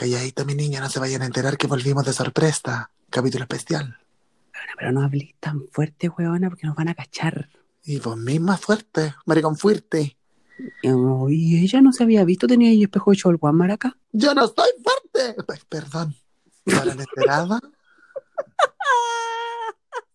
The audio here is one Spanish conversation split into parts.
Calladita, mi niña, no se vayan a enterar que volvimos de sorpresa. Capítulo especial. Pero no hablé tan fuerte, weona, porque nos van a cachar. Y vos misma fuerte, maricón fuerte. Y ella no se había visto, tenía ahí espejo de cholguán, maraca. Yo no estoy fuerte. Ay, perdón. ¿Se habrán enterado?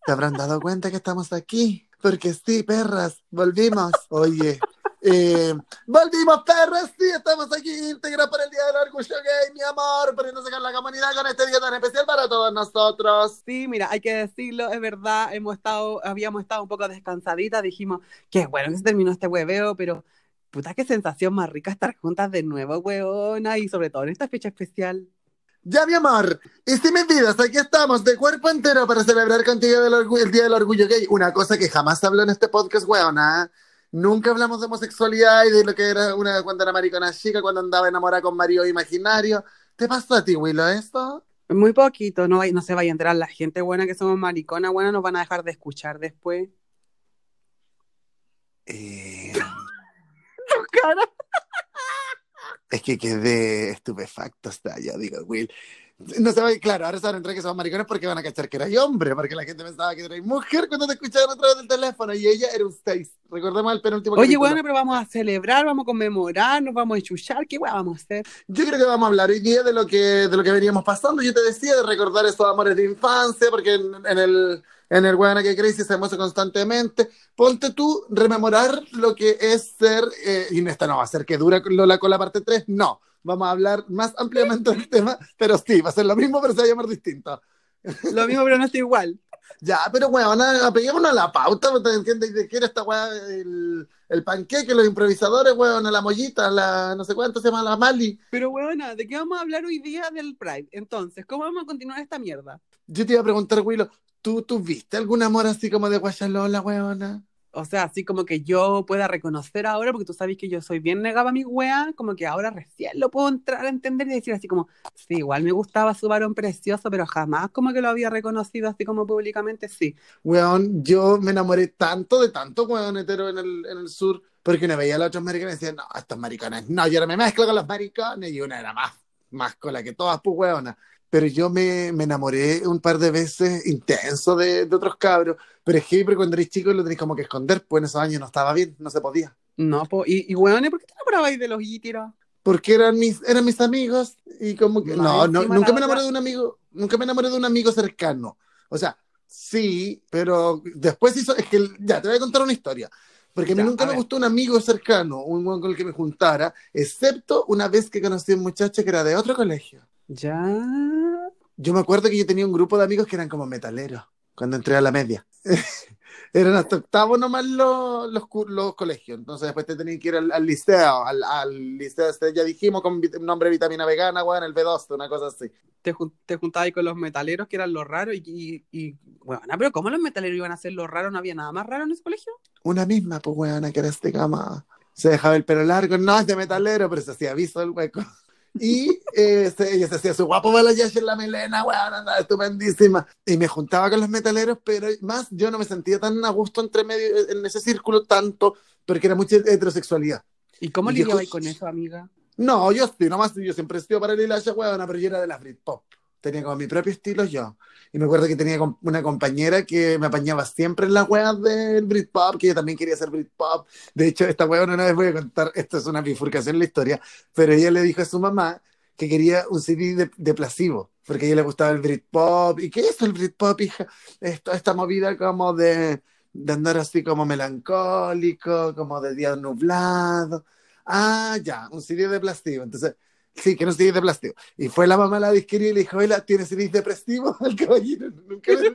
¿Se habrán dado cuenta que estamos aquí? Porque sí, perras, volvimos. Oye, eh, volvimos, perras, sí, estamos aquí íntegra por el Día del Orgullo Gay, mi amor, poniéndose con la comunidad con este día tan especial para todos nosotros. Sí, mira, hay que decirlo, es verdad, hemos estado, habíamos estado un poco descansaditas, dijimos que bueno que se terminó este hueveo, pero puta qué sensación más rica estar juntas de nuevo, weona, y sobre todo en esta fecha especial. Ya, mi amor, y si mis vidas, aquí estamos de cuerpo entero para celebrar contigo el, el Día del Orgullo Gay. Una cosa que jamás habló en este podcast, weona. Nunca hablamos de homosexualidad y de lo que era una cuando era maricona chica, cuando andaba enamorada con marido imaginario. ¿Te pasó a ti, Willow, esto? Muy poquito, no, no se vaya a enterar la gente buena que somos mariconas, buena, nos van a dejar de escuchar después. Eh, es que quedé estupefacto hasta ya, digo, Will. No se va, claro, ahora se van a entrar que somos maricones porque van a cachar que eras hombre, porque la gente pensaba que eras mujer cuando te escuchaban a través del teléfono y ella era un 6. Recordemos el penúltimo Oye, bueno, pero vamos a celebrar, vamos a conmemorar, nos vamos a enchuchar, ¿qué weá vamos a hacer? Yo creo que vamos a hablar hoy día de lo que, de lo que veníamos pasando. Yo te decía de recordar esos amores de infancia, porque en, en el en el Guana que Crazy hacemos eso constantemente. Ponte tú, rememorar lo que es ser, eh, y esta no va a ser que dura Lola con la parte 3, no. Vamos a hablar más ampliamente del tema, pero sí, va a ser lo mismo, pero se va a llamar distinto. Lo mismo, pero no está igual. Ya, pero weón, apeguémonos a la pauta, ¿te entiendes? ¿De qué era esta weá? El, el panqueque, los improvisadores, weón, la mollita, la no sé cuánto se llama, la Mali. Pero weona, ¿de qué vamos a hablar hoy día del Pride? Entonces, ¿cómo vamos a continuar esta mierda? Yo te iba a preguntar, Willow, ¿tú tuviste algún amor así como de Guayalola, weona? O sea, así como que yo pueda reconocer ahora, porque tú sabes que yo soy bien negada a mi wea, como que ahora recién lo puedo entrar a entender y decir así como, sí, igual me gustaba su varón precioso, pero jamás como que lo había reconocido así como públicamente, sí. Weón, yo me enamoré tanto de tanto weón hetero en el, sur, porque una veía a las otras mariconas y decían, no, estas mariconas, no, yo ahora me mezclo con las mariconas, y una era más, más cola que todas, pues weona. Pero yo me, me enamoré un par de veces intenso de, de otros cabros, pero es que cuando eres chico lo tenés como que esconder, pues en esos años no estaba bien, no se podía. No, po, y, y weón, ¿por qué te enamorabas de los ítiros? porque eran mis, eran mis amigos y como que no, no, nunca me enamoré de un amigo, nunca me enamoré de un amigo cercano. O sea, sí, pero después hizo, es que ya te voy a contar una historia. Porque a mí Ya, nunca a me gustó un amigo cercano, un buen con el que me juntara, excepto una vez que conocí a un muchacho que era de otro colegio. Ya. Yo me acuerdo que yo tenía un grupo de amigos que eran como metaleros cuando entré a la media. eran hasta octavo nomás los, los, los colegios. Entonces después te tenías que ir al, al liceo, al, al liceo este, ya dijimos, con nombre vitamina vegana, weón, el B2, una cosa así. Te, jun- te juntabas ahí con los metaleros, que eran los raros, y, y, y bueno, pero ¿cómo los metaleros iban a ser los raros? ¿No había nada más raro en ese colegio? Una misma, pues weona, que era este cama. Se dejaba el pelo largo, no es de metalero, pero se hacía aviso el hueco. Y eh, se- ella se hacía su guapo balayache en la melena, weón, andaba estupendísima. Y me juntaba con los metaleros, pero más yo no me sentía tan a gusto entre medio, en ese círculo tanto, porque era mucha heterosexualidad. ¿Y cómo yo- con eso, amiga? No, yo sí, nomás yo siempre he sido para el hilacha, weona, pero yo era de la Britpop. Tenía como mi propio estilo yo. Y me acuerdo que tenía una compañera que me apañaba siempre en las weas del Britpop, que ella también quería ser Britpop. De hecho, esta weona una vez voy a contar, esto es una bifurcación en la historia, pero ella le dijo a su mamá que quería un CD de, de placebo, porque a ella le gustaba el Britpop. ¿Y qué es el Britpop, hija? Esto, esta movida como de, de andar así como melancólico, como de día nublado. Ah, ya, un CD de plástico. Entonces, sí, que era un CD de plástico. Y fue la mamá a la disquería y le dijo, oiga, ¿tiene CD depresivo? El caballero nunca le-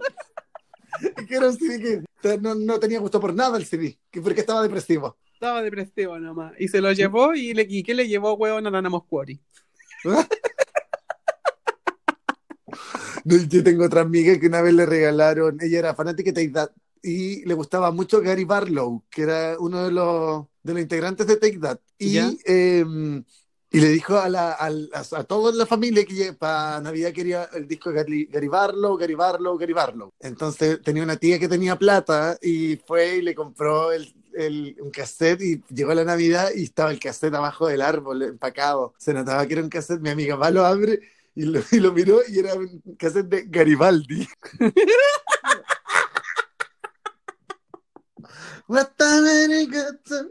que era un CD que no, no tenía gusto por nada el CD, que porque estaba depresivo. Estaba depresivo nomás. Y se lo llevó, y, le, ¿y qué le llevó, huevón, a Nana Moscuori? No, Yo tengo otra amiga que una vez le regalaron, ella era fanática de Take That y le gustaba mucho Gary Barlow, que era uno de los, de los integrantes de Take That. Y, eh, y le dijo a, la, a, a toda la familia que para Navidad quería el disco de Gary Barlow, Gary Barlow, Gary Barlow. Entonces tenía una tía que tenía plata y fue y le compró el, el- un cassette y llegó la Navidad y estaba el cassette abajo del árbol empacado. Se notaba que era un cassette. Mi amiga va, lo abre y lo, y lo miró y era un cassette de Garibaldi. What the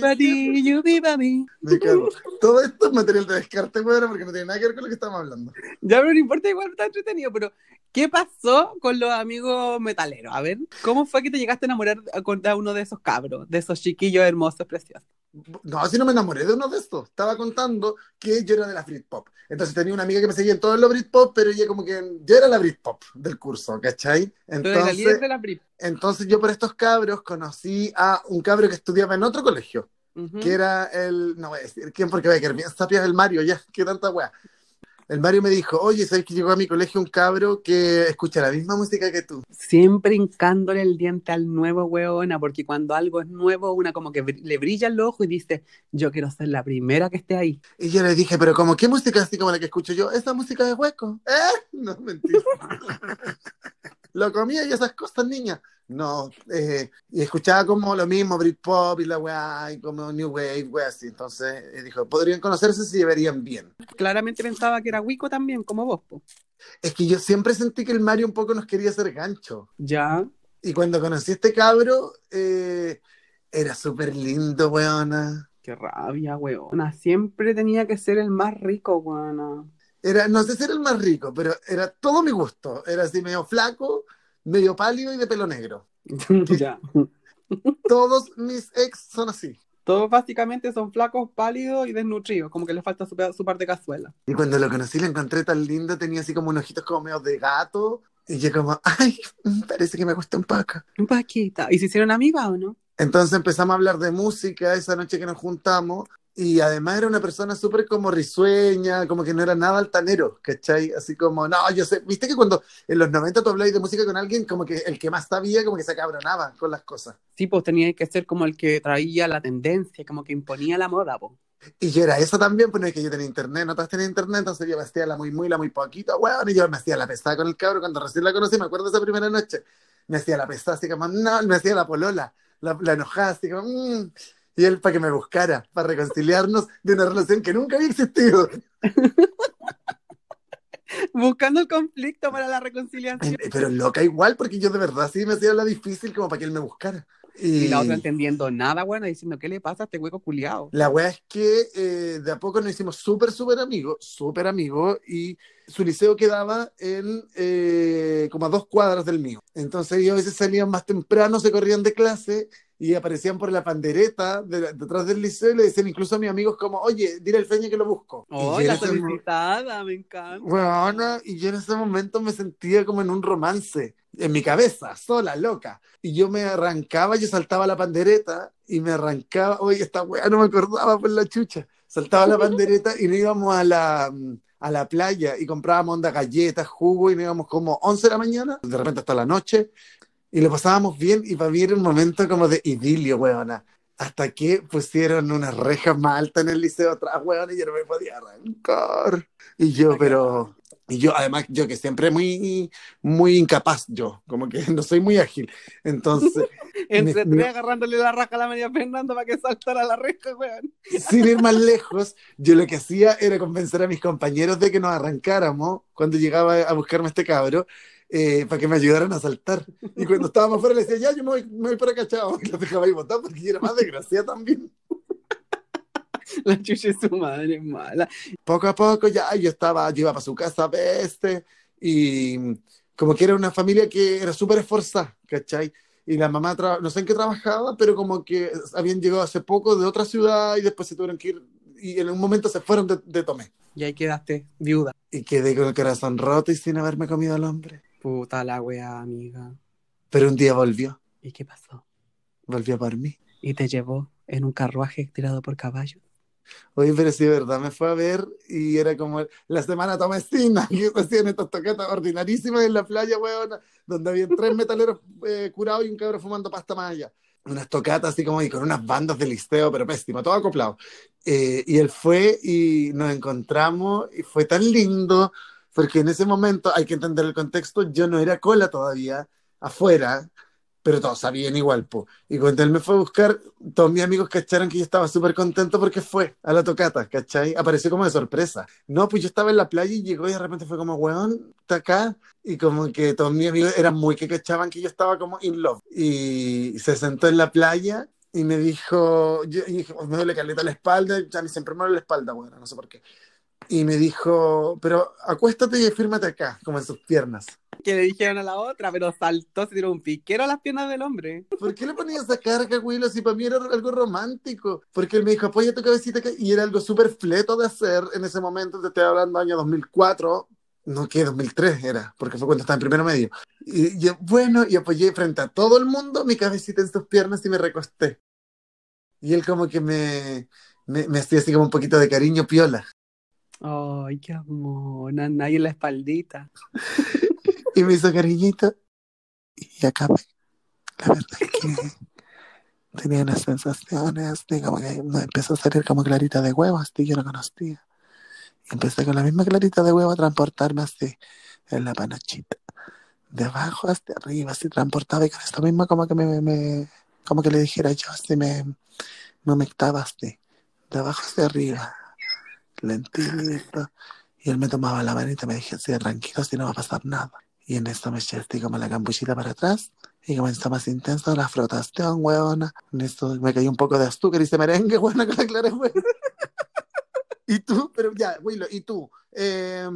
body, you be baby. Me cago. Todo esto es material de descarte, bueno, porque no tiene nada que ver con lo que estamos hablando. Ya, pero no importa, igual está entretenido. Pero, ¿qué pasó con los amigos metaleros? A ver, ¿cómo fue que te llegaste a enamorar con a uno de esos cabros, de esos chiquillos hermosos, preciosos? No, así no me enamoré de uno de estos. Estaba contando que yo era de la Britpop. Entonces tenía una amiga que me seguía en todo lo Britpop, pero ella como que yo era la Britpop del curso, ¿cachai? La Entonces, de la entonces yo por estos cabros conocí a un cabro que estudiaba en otro colegio, que era el, no voy a decir quién porque va a quedar bien el Mario, ya, qué tanta wea. El Mario me dijo, oye, ¿sabes que llegó a mi colegio un cabro que escucha la misma música que tú? Siempre hincándole el diente al nuevo hueona, porque cuando algo es nuevo, una como que le brilla el ojo y dice, yo quiero ser la primera que esté ahí. Y yo le dije, pero como, ¿qué música así como la que escucho yo? Esa música de hueco. ¿Eh? No, mentira. lo comía y esas cosas, niña. No, eh, y escuchaba como lo mismo, Britpop y la weá, y como New Wave, weá, así. Entonces eh, dijo, podrían conocerse si verían bien. Claramente pensaba que era Wico también, como vos, po. Es que yo siempre sentí que el Mario un poco nos quería hacer gancho. Ya. Y cuando conocí a este cabro, eh, era súper lindo, weona. Qué rabia, huevona. Siempre tenía que ser el más rico, huevona. Era, no sé si era el más rico, pero era todo mi gusto. Era así medio flaco, medio pálido y de pelo negro. ya. Todos mis ex son así. Todos básicamente son flacos, pálidos y desnutridos, como que le falta su, su parte de cazuela. Y cuando lo conocí lo encontré tan lindo, tenía así como unos ojitos como medio de gato. Y yo como, ay, parece que me gusta un poco. Un paquita. ¿Y se hicieron amigas o no? Entonces empezamos a hablar de música esa noche que nos juntamos. Y además era una persona súper como risueña, como que no era nada altanero, ¿cachai? Así como, no, yo sé, viste que cuando en los 90 tú hablabas de música con alguien, como que el que más sabía, como que se acabronaba con las cosas. Sí, pues tenía que ser como el que traía la tendencia, como que imponía la moda, pues. Y yo era eso también, pues no es que yo tenía internet, no todas tenían internet, entonces yo me hacía la muy, muy, la muy poquito, weón, y yo me hacía la pesada con el cabro cuando recién la conocí, me acuerdo esa primera noche, me hacía la pesada, así como, no, me hacía la polola, la, la enojada, así como, mm, y él para que me buscara, para reconciliarnos de una relación que nunca había existido. Buscando el conflicto para la reconciliación. Eh, Pero loca igual, porque yo de verdad sí me hacía la difícil como para que él me buscara. Y la otra entendiendo nada, bueno, diciendo, ¿qué le pasa a este hueco culiado? La wea es que eh, de a poco nos hicimos súper, súper amigos, súper amigos, y su liceo quedaba en eh, como a dos cuadras del mío. Entonces ellos a veces salían más temprano, se corrían de clase y aparecían por la pandereta de- detrás del liceo y le decían incluso a mis amigos como, oye, dile al feña que lo busco. Oh, la solicitada, me encanta. Weona, y yo en ese momento me sentía como en un romance, en mi cabeza, sola, loca. Y yo me arrancaba, yo saltaba la pandereta y me arrancaba, oye, esta weá no me acordaba por la chucha. Saltaba la pandereta y nos íbamos a la, a la playa y comprábamos onda galletas, jugo y nos íbamos como 11 de la mañana, de repente hasta la noche, y lo pasábamos bien y para mí era un momento como de idilio, weona. Hasta que pusieron unas rejas más altas en el liceo atrás, weón, y yo no me podía arrancar. Y yo, pero... Y yo, además, yo que siempre muy, muy incapaz, yo, como que no soy muy ágil. Entonces, Entre tres agarrándole la raja a la María Fernanda para que saltara la reja, weón. sin ir más lejos, yo lo que hacía era convencer a mis compañeros de que nos arrancáramos cuando llegaba a buscarme este cabro, eh, para que me ayudaran a saltar. Y cuando estábamos afuera, le decía, ya, yo me voy, me voy para acá, chao. Y los dejaba ahí botar porque yo era más desgraciada también. La chucha de su madre es mala. poco a poco ya yo estaba, yo iba para su casa este y como que era una familia que era súper esforzada, ¿cachai? Y la mamá, no sé en qué trabajaba, pero como que habían llegado hace poco de otra ciudad y después se tuvieron que ir y en un momento se fueron de, de Tomé. Y ahí quedaste viuda. Y quedé con el corazón roto y sin haberme comido al hombre. Puta la wea, amiga. Pero un día volvió, ¿Y qué pasó? volvió por mí. Y te llevó en un carruaje tirado por caballo. Oye, pero sí, verdad, me fue a ver y era como la semana tomestina, que hacían estas toquetas ordinarísimas en la playa, weón, donde había tres metaleros eh, curados y un cabro fumando pasta maya. Unas tocatas así como y con unas bandas de listeo, pero pésimo, todo acoplado. Eh, y él fue y nos encontramos y fue tan lindo, porque en ese momento hay que entender el contexto, yo no era cola todavía afuera, pero todos sabían igual, po. Y cuando él me fue a buscar, todos mis amigos cacharon que yo estaba súper contento porque fue a la tocata, ¿cachai? Apareció como de sorpresa. No, pues yo estaba en la playa y llegó y de repente fue como, weón, está acá. Y como que todos mis amigos eran muy que cachaban que yo estaba como in love. Y se sentó en la playa y me dijo, yo, y dije, "Oh, me duele caleta la espalda, ya ni siempre me duele la espalda, bueno, no sé por qué. Y me dijo, pero acuéstate y fírmate acá, como en sus piernas. Que le dijeron a la otra, pero saltó, se tiró un piquero a las piernas del hombre. ¿Por qué le ponía esa carga, Willow? Si para mí era algo romántico. Porque él me dijo, apoya tu cabecita acá. Y era algo súper fleto de hacer en ese momento. Te estoy hablando año 2004. No, que 2003 era, porque fue cuando estaba en primero medio. Y yo, bueno, y apoyé frente a todo el mundo mi cabecita en sus piernas y me recosté. Y él como que me, me, me hacía así como un poquito de cariño piola. Ay, qué amor, nana, ahí en la espaldita. Y me hizo cariñito. Y acabé. La verdad es que tenía unas sensaciones como que me empezó a salir como clarita de huevo, así yo no conocía. Y empecé con la misma clarita de huevo a transportarme así en la panochita. De abajo hasta arriba, así transportaba y con esto mismo como que me, me- como que le dijera yo, así me, me humectaba así. De abajo hacia arriba. Lentito. Y él me tomaba la manita y me dije así, tranquilo, así no va a pasar nada. Y en esto me eché como la campuchita para atrás y comenzó más intensa la frotación, huevona. En esto me cayó un poco de azúcar y se merengue, huevona, con la clara. Y tú, pero ya, Willow, y tú, eh,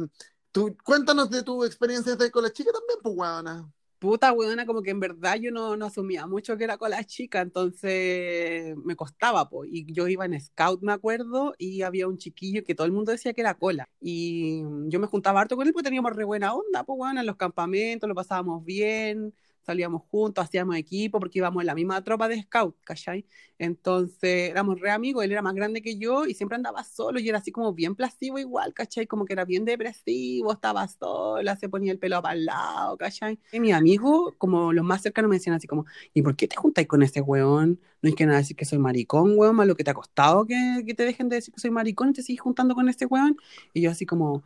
tú, cuéntanos de tu experiencia de- con la chica también, pues, huevona. Puta, weona, como que en verdad yo no, no asumía mucho que era con la chica, entonces me costaba, pues. Y yo iba en scout, me acuerdo, y había un chiquillo que todo el mundo decía que era cola. Y yo me juntaba harto con él porque teníamos re buena onda, pues, weona, en los campamentos, lo pasábamos bien, salíamos juntos, hacíamos equipo porque íbamos en la misma tropa de scout, ¿cachai? Entonces éramos re amigos, él era más grande que yo y siempre andaba solo y era así como bien plasivo igual, ¿cachai? Como que era bien depresivo, estaba sola, se ponía el pelo para el lado, ¿cachai? Y mis amigos, como los más cercanos, me decían así como, ¿y por qué te juntáis con ese weón? No hay que nada decir que soy maricón, weón, más lo que te ha costado que, que te dejen de decir que soy maricón y te sigues juntando con ese weón. Y yo así como...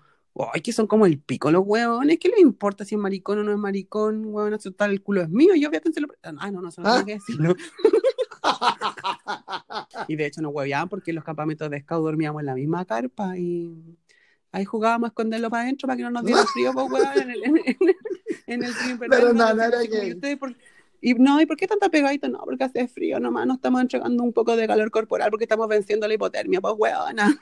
Ay, que son como el pico los huevones, ¿qué le importa si es maricón o no es maricón? Huevón, total, el culo es mío, yo fíjate, se lo... Ah, no, no, eso no Ah. tengo que decirlo. Y de hecho nos hueveaban porque en los campamentos de scout dormíamos en la misma carpa y ahí jugábamos a esconderlo para adentro para que no nos diera frío, pues huevón, en el, en el, en el río Pero no, no era decían, chicos, gay. ¿y ustedes por- Y no, ¿y por qué tanta pegadita? No, porque hace frío nomás, nos estamos entregando un poco de calor corporal porque estamos venciendo la hipotermia, pues huevona.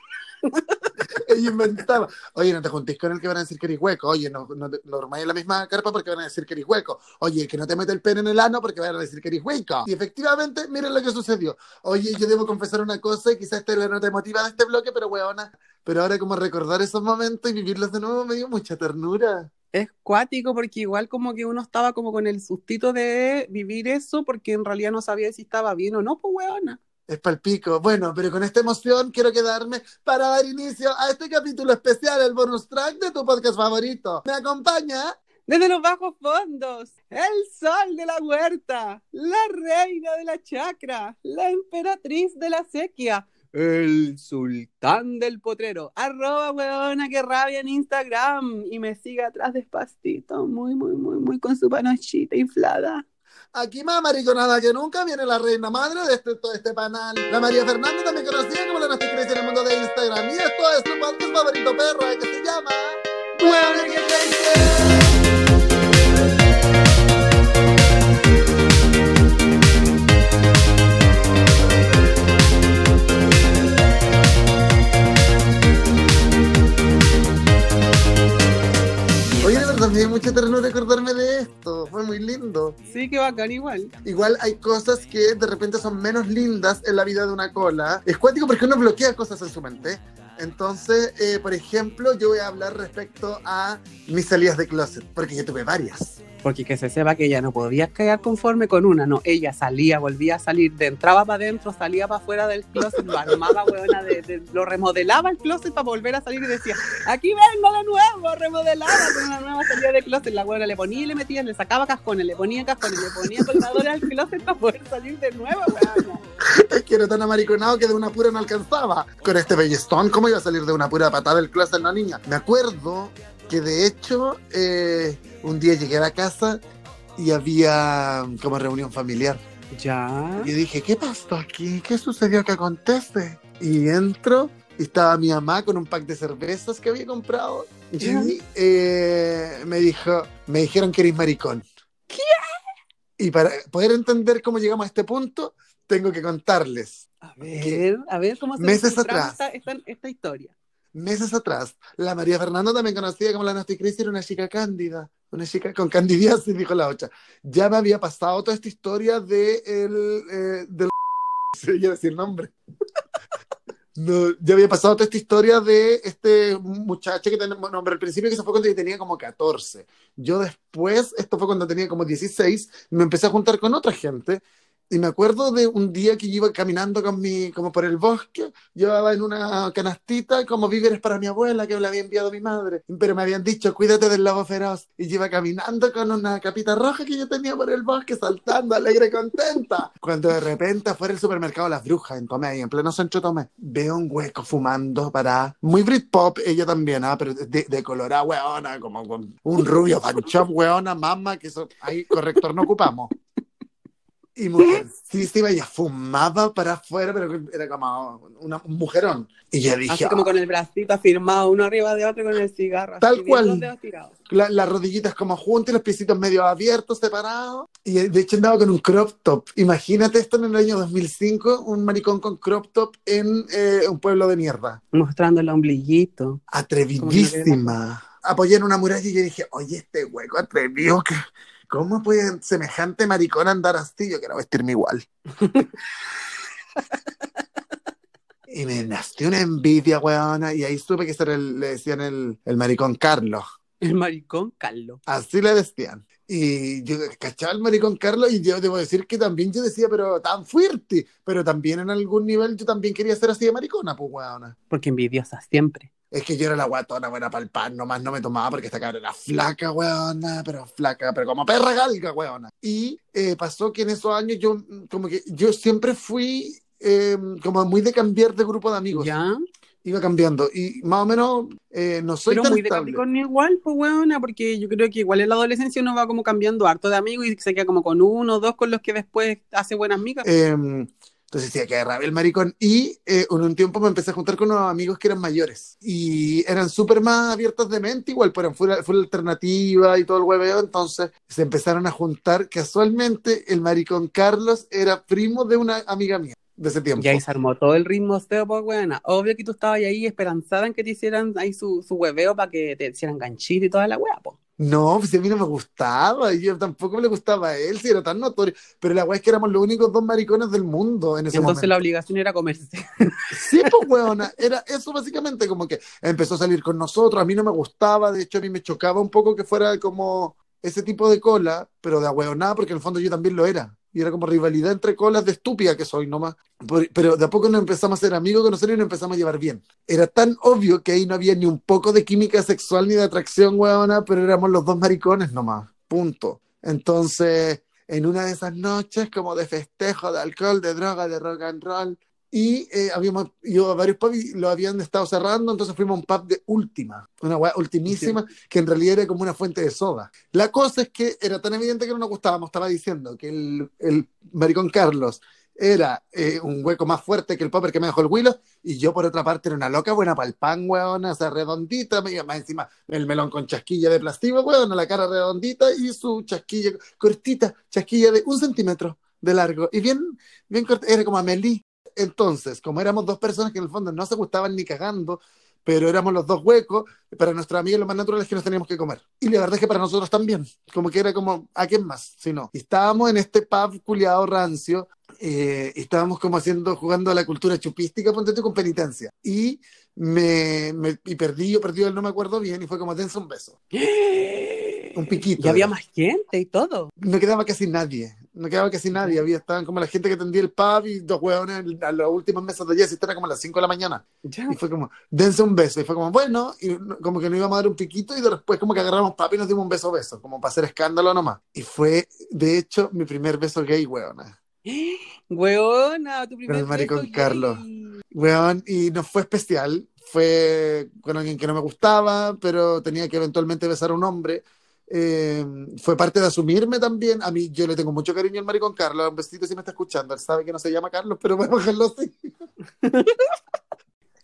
Ella inventaba. Oye, no te juntes con el que van a decir que eres hueco. Oye, no, no, no la misma carpa porque van a decir que eres hueco. Oye, que no te mete el pene en el ano porque van a decir que eres hueco. Y efectivamente, miren lo que sucedió. Oye, yo debo confesar una cosa y quizás esta es la nota emotiva de este bloque, pero weona. Pero ahora como recordar esos momentos y vivirlos de nuevo me dio mucha ternura. es cuático porque igual como que uno estaba como con el sustito de vivir eso porque en realidad no sabía si estaba bien o no, pues huevona. Es palpico. Bueno, pero con esta emoción quiero quedarme para dar inicio a este capítulo especial, el bonus track de tu podcast favorito. ¿Me acompaña? Desde los bajos fondos, el sol de la huerta, la reina de la chacra, la emperatriz de la sequía, el sultán del potrero, arroba huevona que rabia en Instagram y me sigue atrás despacito, muy, muy, muy, muy con su panochita inflada. Aquí más mariconada que nunca viene la reina madre de este, todo este panal. La María Fernanda también conocida como la Crazy en el mundo de Instagram. Y esto es tu podcast favorito perra que se llama... Huevona que me dio mucha ternura recordarme de esto. Fue muy lindo. Sí, que bacán igual. Igual hay cosas que de repente son menos lindas en la vida de una cola. Es cuático porque uno bloquea cosas en su mente. Entonces, eh, por ejemplo, yo voy a hablar respecto a mis salidas de closet, porque yo tuve varias. Porque que se sepa que ella no podía quedar conforme con una, no, ella salía, volvía a salir, de, entraba para adentro, salía para afuera del closet, lo armaba, de, de- lo remodelaba el closet para volver a salir y decía, aquí vengo de nuevo, remodelaba con una nueva salida de closet, la huevona le ponía y le metía, le sacaba cascones, le ponía cascones, le ponía colgadores al closet para poder salir de nuevo, huevona. Es que era tan amariconado que de una pura no alcanzaba. Con este bellestón, ¿cómo iba a salir de una pura patada del closet la niña? Me acuerdo que de hecho, eh, un día llegué a la casa y había como reunión familiar. Ya. Y dije, ¿qué pasó aquí? ¿Qué sucedió? ¿Qué acontece? Y entro y estaba mi mamá con un pack de cervezas que había comprado. Ya. Y eh, me dijo, me dijeron que eres maricón. ¿Qué? Y para poder entender cómo llegamos a este punto, tengo que contarles. A ver, a ver cómo se Meses atrás. esta, esta, esta historia. Meses atrás, la María Fernanda, también conocida como la Nasty Crazy, era una chica cándida. Una chica con candidiasis, dijo la ocha. Ya me había pasado toda esta historia de el, eh, del... Se decir nombre. No, ya había pasado toda esta historia de este muchacho que tenemos nombre al principio, que se fue cuando yo tenía como 14. Yo después, esto fue cuando tenía como 16, me empecé a juntar con otra gente. Y me acuerdo de un día que yo iba caminando con mi, como por el bosque, llevaba en una canastita como víveres para mi abuela que me la había enviado mi madre, pero me habían dicho, cuídate del lobo feroz. Y yo iba caminando con una capita roja que yo tenía por el bosque, saltando, alegre, contenta. Cuando de repente afuera del supermercado Las Brujas, en Tomé, en pleno centro Tomé, veo un hueco fumando para... Muy Britpop, ella también, ah, pero de, de colorada, weona, como con un rubio fanchop, weona, mamá, que eso, ahí corrector no ocupamos. Y mujercísima, ella fumaba para afuera, pero era como una, un mujerón. Y yo dije, Así como con el bracito afirmado uno arriba de otro con el cigarro. Tal así, cual. la- las rodillitas como juntas y los piecitos medio abiertos, separados. Y de hecho andaba con un crop top. Imagínate esto en el año 2005, un maricón con crop top en eh, un pueblo de mierda. Mostrando el ombliguito. Atrevidísima. Apoyé en una muralla y yo dije, oye, este hueco atrevido, que- ¿cómo puede semejante maricón andar así? Yo quiero vestirme igual. y me nació una envidia, weona, y ahí supe que el- le decían el, el maricón Carlos. El maricón Carlos. Así le decían. Y yo cachaba al maricón Carlos y yo debo decir que también yo decía, pero tan fuerte, pero también en algún nivel yo también quería ser así de maricona, pues weona. Porque envidiosa siempre. Es que yo era la guatona buena para el pan, nomás no me tomaba porque esta cabra era flaca, weona, pero flaca, pero como perra galga, weona. Y eh, pasó que en esos años yo, mm, como que yo siempre fui eh, como muy de cambiar de grupo de amigos. ¿Ya? Iba cambiando y más o menos eh, no soy Pero tan muy de estable. Capricornio igual, pues weona, porque yo creo que igual en la adolescencia uno va como cambiando harto de amigos y se queda como con uno o dos con los que después hace buenas migas. Eh, entonces decía que rabia el maricón. Y eh, en un tiempo me empecé a juntar con unos amigos que eran mayores. Y eran súper más abiertos de mente, igual, pero fue, la alternativa y todo el hueveo. Entonces se empezaron a juntar. Casualmente, el maricón Carlos era primo de una amiga mía de ese tiempo. Y ahí se armó todo el ritmo pues weona. Obvio que tú estabas ahí esperanzada en que te hicieran ahí su, su hueveo para que te hicieran ganchito y toda la wea, pues. No, pues a mí no me gustaba, y yo tampoco me le gustaba a él, si era tan notorio. Pero la weá es que éramos los únicos dos maricones del mundo en ese Entonces momento. la obligación era comerse. Sí, pues, weona, era eso básicamente, como que empezó a salir con nosotros, a mí no me gustaba, de hecho a mí me chocaba un poco que fuera como ese tipo de cola, pero de ahueonada, porque en el fondo yo también lo era. Y era como rivalidad entre colas de estúpida que soy nomás. Pero de a poco nos empezamos a ser amigos, conocernos y nos empezamos a llevar bien. Era tan obvio que ahí no había ni un poco de química sexual ni de atracción, weona, pero éramos los dos maricones nomás. Punto. Entonces, en una de esas noches, como de festejo, de alcohol, de droga, de rock and roll, y eh, habíamos ido a varios pubs y lo habían estado cerrando, entonces fuimos a un pub de última, una weá ultimísima, que en realidad era como una fuente de soda. La cosa es que era tan evidente que no nos gustábamos, estaba diciendo que el, el maricón Carlos era eh, un hueco más fuerte que el popper que me dejó el Willow, y yo por otra parte era una loca buena para el pan, weona, o sea, redondita, me- más encima el melón con chasquilla de plástico, weona, la cara redondita y su chasquilla cortita, chasquilla de un centímetro de largo, y bien, bien corta, era como Amelie. Entonces, como éramos dos personas que en el fondo no se gustaban ni cagando, pero éramos los dos huecos, para nuestros amigos lo más natural es que nos teníamos que comer. Y la verdad es que para nosotros también, como que era como, ¿a quién más? Si no. Estábamos en este pub culiado rancio, eh, estábamos como haciendo, jugando a la cultura chupística, ponte tú con penitencia. Y me, me- y perdí, yo perdí, no me acuerdo bien, y fue como, dense un beso. Un piquito. Y había más gente y todo. No quedaba casi nadie, no quedaba casi nadie, había, estaban como la gente que atendía el pub y dos hueones a las últimas mesas de Jessy, era como a las 5 de la mañana. Ya. Y fue como, dense un beso. Y fue como, bueno, y como que nos íbamos a dar un piquito y después como que agarramos papi y nos dimos un beso beso, como para hacer escándalo nomás. Y fue, de hecho, mi primer beso gay, weona. Weona, tu primer el maricón beso. Carlos. Weón, y no fue especial, fue con alguien que no me gustaba, pero tenía que eventualmente besar a un hombre. Eh, fue parte de asumirme también. A mí yo le tengo mucho cariño al maricón Carlos. Un besito si me está escuchando. Él sabe que no se llama Carlos, pero voy a bajarlo así.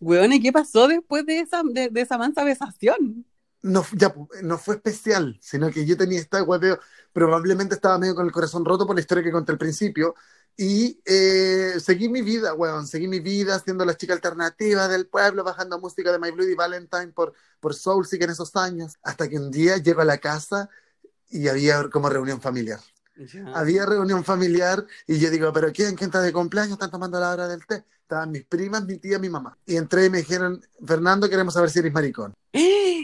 Weón, ¿y qué pasó después de esa, de, de esa mansa besación? No, ya, no fue especial, sino que yo tenía esta hueveo. Probablemente estaba medio con el corazón roto por la historia que conté al principio. Y eh, seguí mi vida, weón. Seguí mi vida siendo la chica alternativa del pueblo, bajando música de My Bloody Valentine por, por Soul Sick en esos años. Hasta que un día llego a la casa y había como reunión familiar. Ya. Había reunión familiar y yo digo, ¿pero quién? ¿Quién está de cumpleaños? ¿Están tomando la hora del té? Estaban mis primas, mi tía, mi mamá. Y entré y me dijeron, Fernando, queremos saber si eres maricón.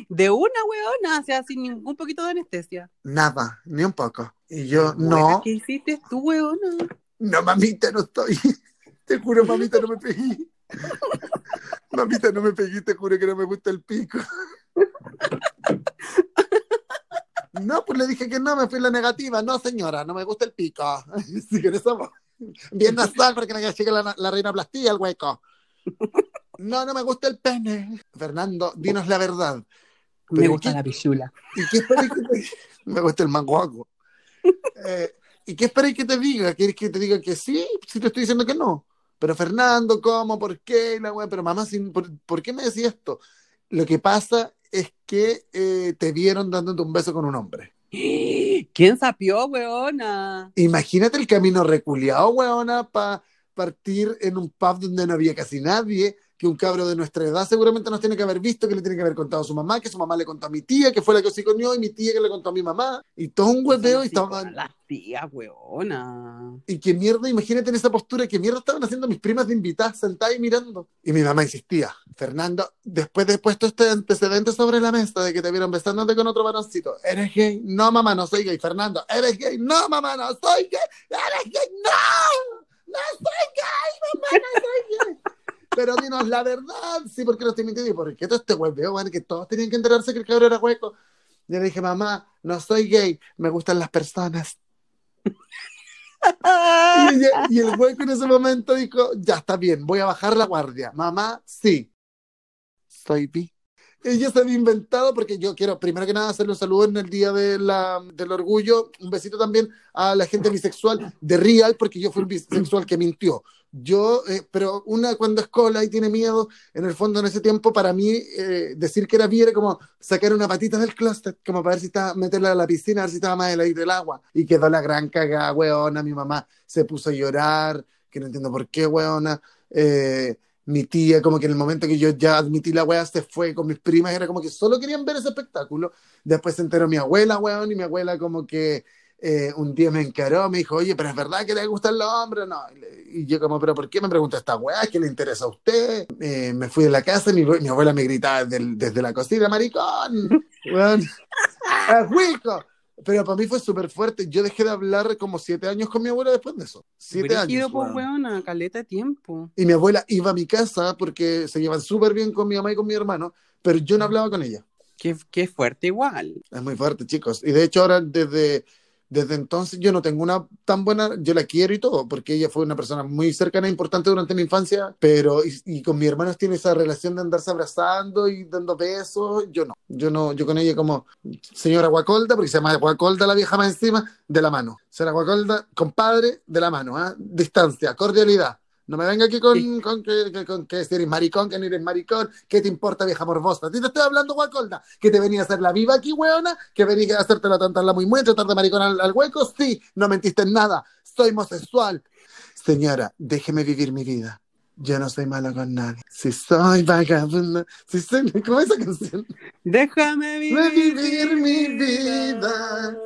De una weona, o sea, sin ningún poquito de anestesia. Nada, ni un poco. Y yo, Buena, no, ¿Qué hiciste tú, weona? No, mamita, no estoy. Te juro, mamita, no me pegué. Mamita, no me pegué, te juro que no me gusta el pico. No, pues le dije que no, me fui en la negativa. No, señora, no me gusta el pico. Sí, que eso bien nasal porque no llegue la, la reina plastilla al hueco. No, no me gusta el pene. Fernando, dinos la verdad. Me gusta ¿qué- la pichula. ¿Y qué que Me gusta el manguaco. Eh, ¿Y qué esperáis que te diga? ¿Quieres que te diga que sí? Si te estoy diciendo que no. Pero Fernando, ¿cómo? ¿Por qué? La wea, pero mamá, ¿por, por qué me decís esto? Lo que pasa es que eh, te vieron dándote un beso con un hombre. ¿Quién sapió, weona? Imagínate el camino reculeado, weona, para partir en un pub donde no había casi nadie, que un cabro de nuestra edad seguramente nos tiene que haber visto, que le tiene que haber contado a su mamá, que su mamá le contó a mi tía, que fue la que hociconió, y mi tía que le contó a mi mamá, y todo un hueveo, y, estaban, Las tías, weona. y qué mierda, imagínate en esa postura, qué mierda estaban haciendo mis primas de invitadas sentadas y mirando. Y mi mamá insistía, Fernando, después de puesto este antecedente sobre la mesa de que te vieron besándote con otro varoncito, ¿eres gay? No, mamá, no soy gay. Fernando, ¿eres gay? No, mamá, no soy gay. ¿Eres gay? No, no soy gay, mamá, no soy gay. Pero dinos la verdad, sí, porque no estoy mintiendo. ¿Y por qué todo este hueveo, bueno, que todos tenían que enterarse que el cabrón era hueco? Yo le dije, mamá, no soy gay, me gustan las personas. Y, y el hueco en ese momento dijo, ya está bien, voy a bajar la guardia. Mamá, sí, soy bi. Ella se había inventado porque yo quiero, primero que nada, hacerle un saludo en el Día de la- del Orgullo, un besito también a la gente bisexual de Real, porque yo fui un bisexual que mintió. Yo, eh, pero una cuando es cola y tiene miedo, en el fondo en ese tiempo, para mí, eh, decir que era bi era como sacar una patita del closet, como para ver si estaba, meterla a la piscina, a ver si estaba más heladita el agua. Y quedó la gran cagada, weona. Mi mamá se puso a llorar, que no entiendo por qué, weona. Eh, mi tía, como que en el momento que yo ya admití la wea, se fue con mis primas, era como que solo querían ver ese espectáculo. Después se enteró mi abuela, weón, y mi abuela como que eh, un día me encaró, me dijo, oye, pero es verdad que le gustan los hombres, no. Y, yo como, pero ¿por qué me pregunta esta weá? ¿Qué le interesa a usted? Eh, me fui de la casa y mi, mi abuela me gritaba desde, la cocina, maricón, weón, ¡Es! Pero para mí fue súper fuerte. Yo dejé de hablar como siete años con mi abuela después de eso. Siete Brígido, años. pues, weón. weona, caleta de tiempo. Y mi abuela iba a mi casa porque se llevan súper bien con mi mamá y con mi hermano, pero yo no hablaba con ella. Qué, qué fuerte igual. Es muy fuerte, chicos. Y de hecho ahora desde, desde entonces yo no tengo una tan buena, yo la quiero y todo, porque ella fue una persona muy cercana e importante durante mi infancia, pero y, y con mi hermano tiene esa relación de andarse abrazando y dando besos, yo no. Yo no, yo con ella como señora Guacolda, porque se llama Guacolda la vieja más encima, de la mano. Será Guacolda, compadre, de la mano, ¿ah? Distancia, cordialidad. No me venga aquí con, Sí. con, que, que- con que si eres maricón, que no eres maricón, ¿qué te importa, vieja morbosa? Te estoy hablando, guacolda, que te venía a hacer la viva aquí, weona, que venía a hacerte la tanta la muy muy, tratar de maricón al, al hueco, sí, no mentiste en nada, soy homosexual. Señora, déjeme vivir mi vida. Yo no soy malo con nadie. Si soy vagabundo, si soy... ¿Cómo es esa canción? Déjame vivir, vivir mi vida.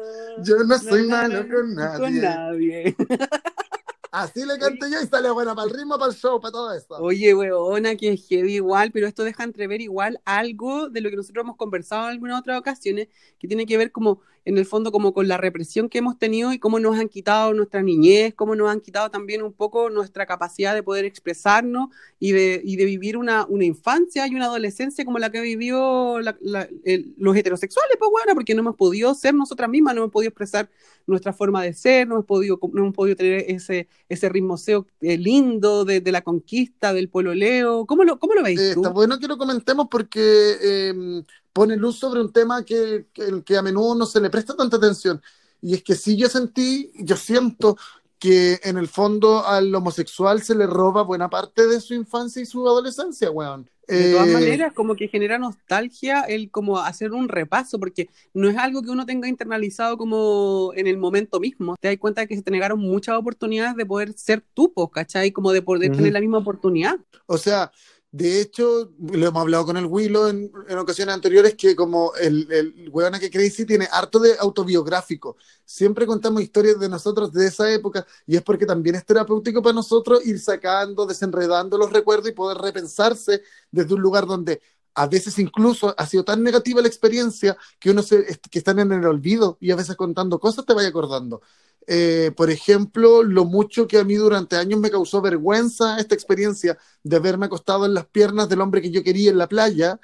Yo no soy malo con nadie. Con nadie. Así le canté yo y sale buena para el ritmo, para el show, para todo eso. Oye, weona, que es heavy igual, pero esto deja entrever igual algo de lo que nosotros hemos conversado en algunas otras ocasiones, que tiene que ver como, en el fondo, como con la represión que hemos tenido y cómo nos han quitado nuestra niñez, cómo nos han quitado también un poco nuestra capacidad de poder expresarnos y de, y de vivir una, una infancia y una adolescencia como la que vivió la- la- el- los heterosexuales, pues bueno, porque no hemos podido ser nosotras mismas, no hemos podido expresar nuestra forma de ser, no hemos podido, no hemos podido tener ese, ese ritmoseo eh, lindo de, de la conquista, del pololeo. ¿Cómo lo, cómo lo veis Eh, tú? está bueno que lo comentemos porque eh, pone luz sobre un tema que, que, que a menudo no se le presta tanta atención. Y es que sí yo sentí, yo siento que en el fondo al homosexual se le roba buena parte de su infancia y su adolescencia, weón. De todas Eh, maneras, como que genera nostalgia el como hacer un repaso, porque no es algo que uno tenga internalizado como en el momento mismo. Te das cuenta de que se te negaron muchas oportunidades de poder ser tú, pues, ¿cachai? Como de poder tener la misma oportunidad. O sea, de hecho, lo hemos hablado con el Willow en, en ocasiones anteriores, que como el, el weón que Crazy tiene harto de autobiográfico. Siempre contamos historias de nosotros de esa época y es porque también es terapéutico para nosotros ir sacando, desenredando los recuerdos y poder repensarse desde un lugar donde a veces incluso ha sido tan negativa la experiencia que uno se, que están en el olvido y a veces contando cosas te vaya acordando. Eh, por ejemplo, lo mucho que a mí durante años me causó vergüenza esta experiencia de verme acostado en las piernas del hombre que yo quería en la playa,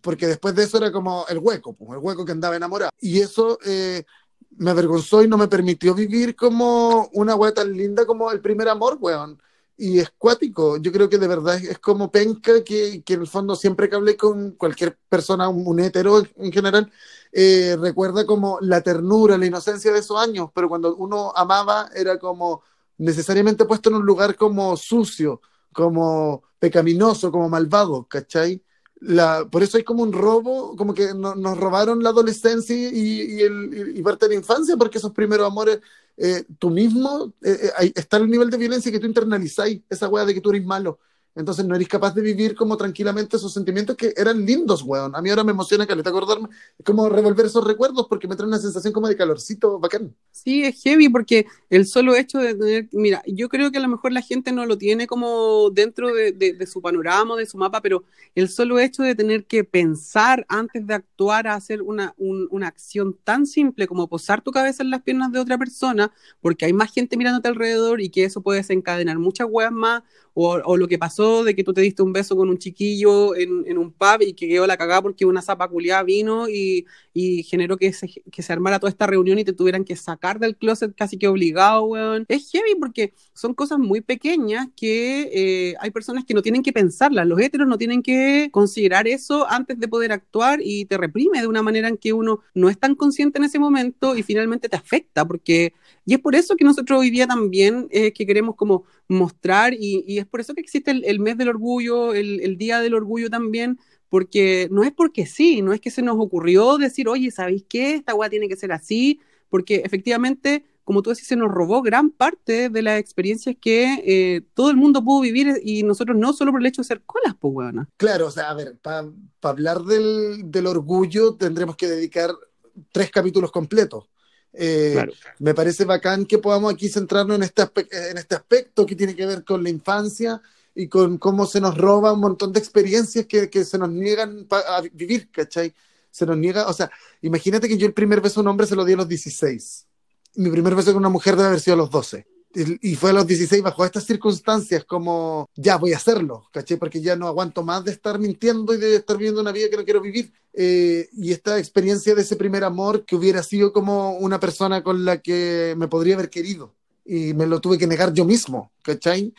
porque después de eso era como el hueco, pues, el hueco que andaba enamorado. Y eso eh, me avergonzó y no me permitió vivir como una wea tan linda como el primer amor, weón. Y es cuático, yo creo que de verdad es, como penca que, en el fondo siempre que hablé con cualquier persona, un, un hetero en general, eh, recuerda como la ternura, la inocencia de esos años, pero cuando uno amaba era como necesariamente puesto en un lugar como sucio, como pecaminoso, como malvado, ¿cachai? La, por eso hay como un robo, como que no- nos robaron la adolescencia y, el- y parte de la infancia, porque esos primeros amores, eh, tú mismo, eh, eh, está el nivel de violencia que tú internalizáis, esa weá de que tú eres malo. Entonces no eres capaz de vivir como tranquilamente esos sentimientos que eran lindos, weón. A mí ahora me emociona caleta acordarme, es como revolver esos recuerdos porque me trae una sensación como de calorcito bacán. Sí, es heavy porque el solo hecho de tener, mira, yo creo que a lo mejor la gente no lo tiene como dentro de, de- de su panorama, de su mapa, pero el solo hecho de tener que pensar antes de actuar a hacer una, un- una acción tan simple como posar tu cabeza en las piernas de otra persona, porque hay más gente mirándote alrededor y que eso puede desencadenar muchas weas más, o, o lo que pasó de que tú te diste un beso con un chiquillo en, en un pub y que quedó la cagada porque una zapa culiada vino y, y generó que se, que se armara toda esta reunión y te tuvieran que sacar del closet casi que obligado, weón. Es heavy porque son cosas muy pequeñas que eh, hay personas que no tienen que pensarlas. Los héteros no tienen que considerar eso antes de poder actuar y te reprime de una manera en que uno no es tan consciente en ese momento y finalmente te afecta porque... Y es por eso que nosotros hoy día también eh, que queremos como mostrar y, y es por eso que existe el, mes del orgullo, el, día del orgullo también, porque no es porque sí, no es que se nos ocurrió decir, oye, ¿sabéis qué? Esta weá tiene que ser así, porque efectivamente, como tú decís, se nos robó gran parte de las experiencias que eh, todo el mundo pudo vivir y nosotros no solo por el hecho de ser colas, pues weona. Claro, o sea, a ver, para hablar del, del orgullo tendremos que dedicar tres capítulos completos. Eh, Claro. Me parece bacán que podamos aquí centrarnos en este, en este aspecto que tiene que ver con la infancia y con cómo se nos roba un montón de experiencias que, que se nos niegan a vivir, ¿cachai? Se nos niega, o sea, imagínate que yo el primer beso a un hombre se lo di a los 16. Mi primer beso con una mujer debe haber sido a los 12. Y fue a los 16 bajo estas circunstancias como, ya voy a hacerlo, ¿cachai? Porque ya no aguanto más de estar mintiendo y de estar viviendo una vida que no quiero vivir. Eh, y esta experiencia de ese primer amor que hubiera sido como una persona con la que me podría haber querido. Y me lo tuve que negar yo mismo, ¿cachai?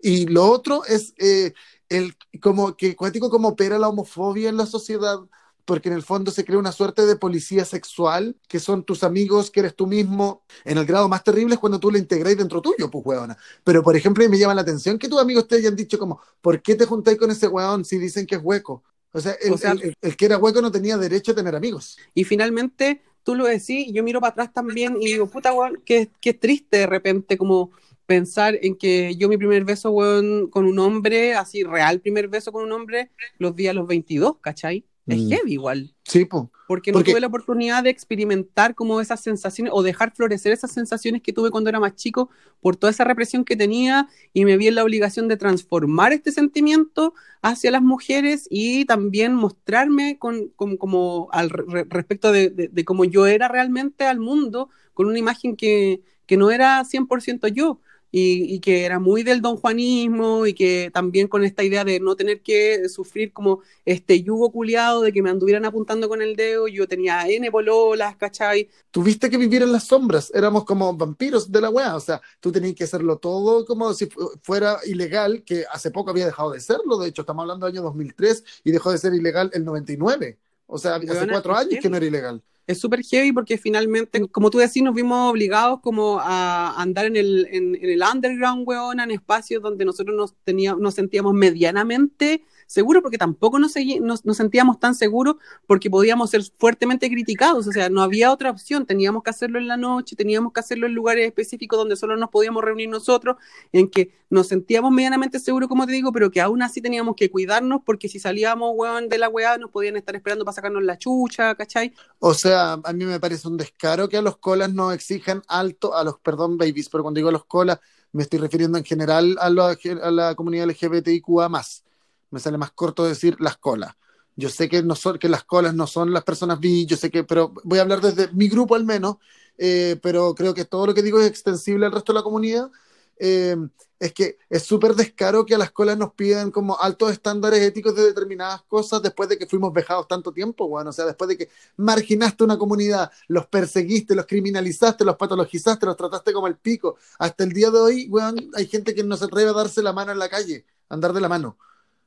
Y lo otro es eh, el, como que cuático como opera la homofobia en la sociedad, porque en el fondo se crea una suerte de policía sexual, que son tus amigos, que eres tú mismo. En el grado más terrible es cuando tú lo integráis dentro tuyo, pues, weona. Pero, por ejemplo, me llama la atención que tus amigos te hayan dicho como, ¿por qué te juntáis con ese weón si dicen que es hueco? O sea, el, O sea- el- el- el que era hueco no tenía derecho a tener amigos. Y finalmente, tú lo decís, y yo miro para atrás también y digo, puta, weón, qué, qué triste de repente como pensar en que yo mi primer beso, weón, con un hombre, así real primer beso con un hombre, los di a los 22, ¿cachai? Es Mm. heavy igual, Sí, pues. porque no Porque- tuve la oportunidad de experimentar como esas sensaciones o dejar florecer esas sensaciones que tuve cuando era más chico por toda esa represión que tenía y me vi en la obligación de transformar este sentimiento hacia las mujeres y también mostrarme con, con- como al re- respecto de, de- de cómo yo era realmente al mundo con una imagen que, que no era 100% yo. Y, y que era muy del don Juanismo y que también con esta idea de no tener que sufrir como este yugo culiado de que me anduvieran apuntando con el dedo, yo tenía N pololas, ¿cachai? Tuviste que vivir en las sombras, éramos como vampiros de la weá, o sea, tú tenías que hacerlo todo como si fu- fuera ilegal, que hace poco había dejado de serlo, de hecho estamos hablando del año 2003 y dejó de ser ilegal el 99. O sea, hace cuatro años que no era ilegal. Es súper heavy porque finalmente, como tú decís, nos vimos obligados como a andar en el, en, en el underground, weona, en espacios donde nosotros nos, teníamos, nos sentíamos medianamente seguros, porque tampoco nos, nos, nos sentíamos tan seguros porque podíamos ser fuertemente criticados, o sea, no había otra opción, teníamos que hacerlo en la noche, teníamos que hacerlo en lugares específicos donde solo nos podíamos reunir nosotros, en que nos sentíamos medianamente seguros, como te digo, pero que aún así teníamos que cuidarnos porque si salíamos, weón, de la weá, nos podían estar esperando para sacarnos la chucha, ¿cachai? O sea, a mí me parece un descaro que a los colas no exijan alto, a los, perdón, babies, pero cuando digo a los colas, me estoy refiriendo en general a la, a la comunidad LGBTIQA más. Me sale más corto decir las colas. Yo sé que, no son, que las colas no son las personas bi, yo sé que, pero voy a hablar desde mi grupo al menos, eh, pero creo que todo lo que digo es extensible al resto de la comunidad. Eh, es que es súper descaro que a las colas nos pidan como altos estándares éticos de determinadas cosas después de que fuimos vejados tanto tiempo, bueno, o sea, después de que marginaste una comunidad, los perseguiste, los criminalizaste, los patologizaste, los trataste como el pico. Hasta el día de hoy, weón, hay gente que no se atreve a darse la mano en la calle, andar de la mano.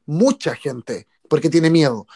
Mucha gente, porque tiene miedo.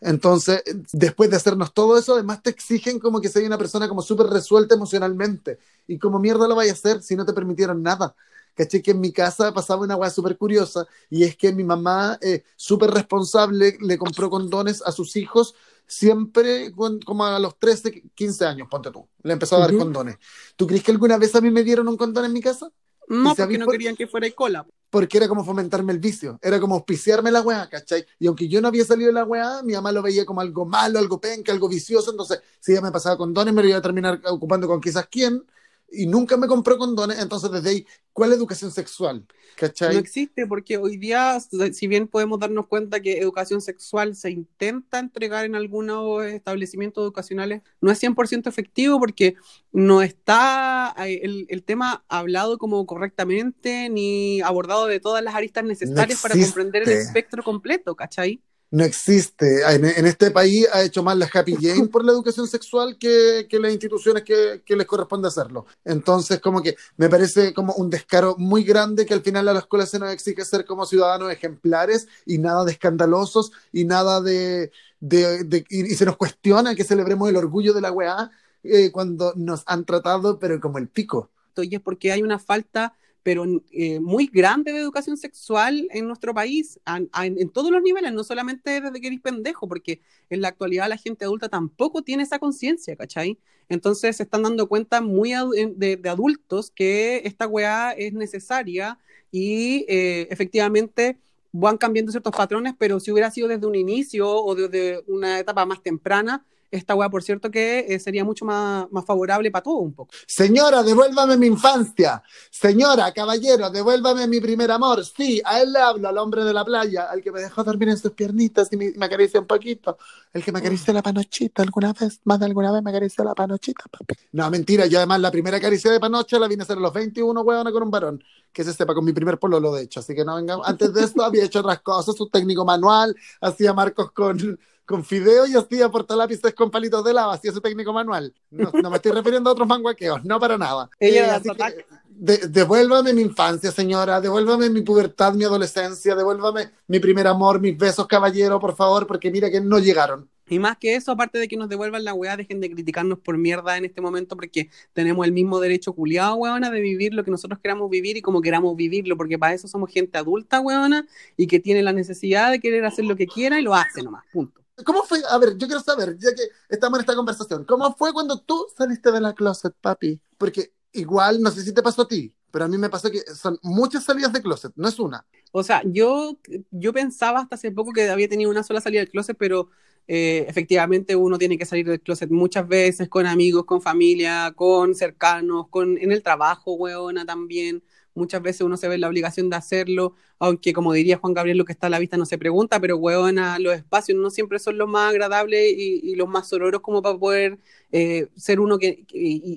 Entonces, después de hacernos todo eso, además te exigen como que seas una persona como súper resuelta emocionalmente. Y como mierda lo vaya a hacer si no te permitieron nada. Caché que en mi casa pasaba una weá súper curiosa y es que mi mamá, eh, súper responsable, le compró condones a sus hijos siempre con- como a los 13, 15 años, ponte tú. Le empezó a dar Ujú. condones. ¿Tú crees que alguna vez a mí me dieron un condón en mi casa? No, ¿Y sabéis porque no por- querían que fuera cola. porque era como fomentarme el vicio, era como auspiciarme la weá, ¿cachai? Y aunque yo no había salido de la weá, mi mamá lo veía como algo malo, algo penca, algo vicioso, entonces si ella me pasaba condones me lo iba a terminar ocupando con quizás quién, y nunca me compró condones, entonces desde ahí, ¿cuál educación sexual? ¿Cachai? No existe porque hoy día, si bien podemos darnos cuenta que educación sexual se intenta entregar en algunos establecimientos educacionales, no es 100% efectivo porque no está eh, el, el tema hablado como correctamente ni abordado de todas las aristas necesarias para existe. comprender el espectro completo, ¿cachai? No existe. En, este país ha hecho más la Happy Jane por la educación sexual que, que las instituciones que, que les corresponde hacerlo. Entonces, como que me parece como un descaro muy grande que al final a la escuela se nos exige ser como ciudadanos ejemplares y nada de escandalosos y nada de... de, y se nos cuestiona que celebremos el orgullo de la weá eh, cuando nos han tratado, pero como el pico. y es porque hay una falta pero eh, muy grande de educación sexual en nuestro país, a, a, en, todos los niveles, no solamente desde que eres pendejo, porque en la actualidad la gente adulta tampoco tiene esa conciencia, ¿cachai? Entonces se están dando cuenta muy de, de, adultos que esta weá es necesaria y eh, efectivamente van cambiando ciertos patrones, pero si hubiera sido desde un inicio o desde una etapa más temprana, esta weá, por cierto, que eh, sería mucho más, más favorable para todo un poco. Señora, devuélvame mi infancia. Señora, caballero, devuélvame mi primer amor. Sí, a él le hablo, al hombre de la playa, al que me dejó dormir en sus piernitas y me, me acaricia un poquito. El que me acarició la panochita alguna vez, más de alguna vez me acarició la panochita, papi. No, mentira, yo además la primera caricia de panocha la vine a hacer a los 21, huevona, con un varón. Que se sepa, con mi primer pololo, de hecho. Así que no venga. Antes de esto había hecho otras cosas, un técnico manual, hacía marcos con con fideo y hacía portalápices con palitos de lava, hacía su técnico manual. No, no me estoy refiriendo a otros manguaqueos, no para nada. Ella eh, de, devuélvame mi infancia, señora, devuélvame mi pubertad, mi adolescencia, devuélvame mi primer amor, mis besos, caballero, por favor, porque mira que no llegaron. Y más que eso, aparte de que nos devuelvan la weá, dejen de criticarnos por mierda en este momento, porque tenemos el mismo derecho culiado, weona, de vivir lo que nosotros queramos vivir y como queramos vivirlo, porque para eso somos gente adulta, weona, y que tiene la necesidad de querer hacer lo que quiera y lo hace nomás, punto. ¿Cómo fue? A ver, yo quiero saber, ya que estamos en esta conversación, ¿cómo fue cuando tú saliste de la closet, papi? Porque igual, no sé si te pasó a ti, pero a mí me pasó que son muchas salidas de closet, no es una. O sea, yo, yo pensaba hasta hace poco que había tenido una sola salida del closet, pero eh, efectivamente uno tiene que salir del closet muchas veces con amigos, con familia, con cercanos, con en el trabajo, weona, también. Muchas veces uno se ve en la obligación de hacerlo, aunque como diría Juan Gabriel, lo que está a la vista no se pregunta, pero weona, los espacios no siempre son los más agradables y, los más sororos como para poder eh, ser uno que,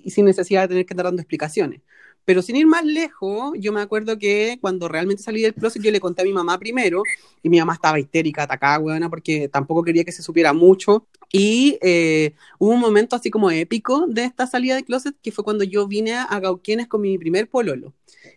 sin necesidad de tener que estar dando explicaciones. Pero sin ir más lejos, yo me acuerdo que cuando realmente salí del closet, yo le conté a mi mamá primero, y mi mamá estaba histérica, atacada, weona, porque tampoco quería que se supiera mucho. Y eh, hubo un momento así como épico de esta salida del closet, que fue cuando yo vine a Gauquienes con mi primer pololo.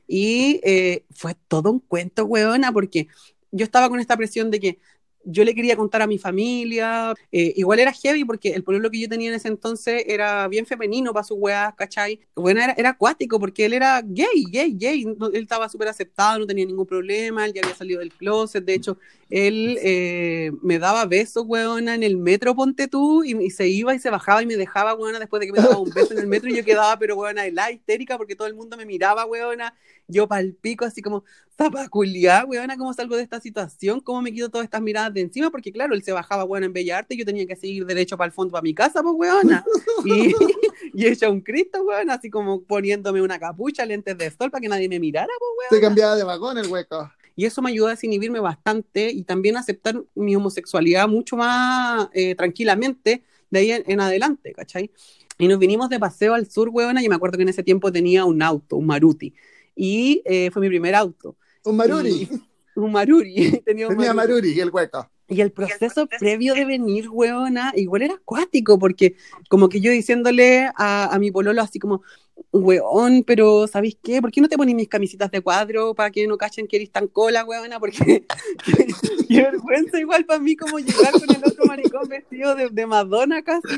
Y eh, fue todo un cuento, weona, porque yo estaba con esta presión de que yo le quería contar a mi familia. Eh, igual era heavy porque el pueblo que yo tenía en ese entonces era bien femenino para su weá, ¿cachai? Bueno, era, acuático porque él era gay, gay, gay. él estaba súper aceptado, no tenía ningún problema, él ya había salido del closet. De hecho, él eh, me daba besos, weona, en el metro, ponte tú, y, se iba y se bajaba y me dejaba, weona, después de que me daba un beso en el metro y yo quedaba, pero weona, la histérica porque todo el mundo me miraba, weona, yo palpico así como, zapaculiá, weona, ¿cómo salgo de esta situación? ¿Cómo me quito todas estas miradas de encima? Porque claro, él se bajaba, weona, en Bella Arte y yo tenía que seguir derecho para el fondo, para mi casa, pues, weona. Y, y hecha un Cristo, weona, así como poniéndome una capucha, lentes de sol para que nadie me mirara, pues, weona. Se cambiaba de vagón el hueco. Y eso me ayudó a desinhibirme bastante y también a aceptar mi homosexualidad mucho más eh, tranquilamente de ahí en, adelante, ¿cachai? Y nos vinimos de paseo al sur, huevona, y me acuerdo que en ese tiempo tenía un auto, un Maruti, y eh, fue mi primer auto. Un Maruri. un Maruri. tenía un Tenía Maruri. y el hueco. Y el proceso previo de venir, huevona, igual era acuático, porque como que yo diciéndole a, a mi pololo así como, weón, pero ¿sabéis qué? ¿Por qué no te pones mis camisitas de cuadro para que no cachen que eres tan cola, weona? Porque qué vergüenza igual para mí como llegar con el otro maricón vestido de, de Madonna casi,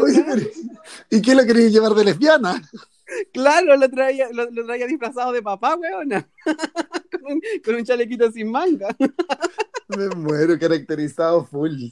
weona. ¿Y qué lo querías llevar de lesbiana? Claro, lo traía, lo, traía disfrazado de papá, weona. con, un, con un chalequito sin manga. Me muero, caracterizado full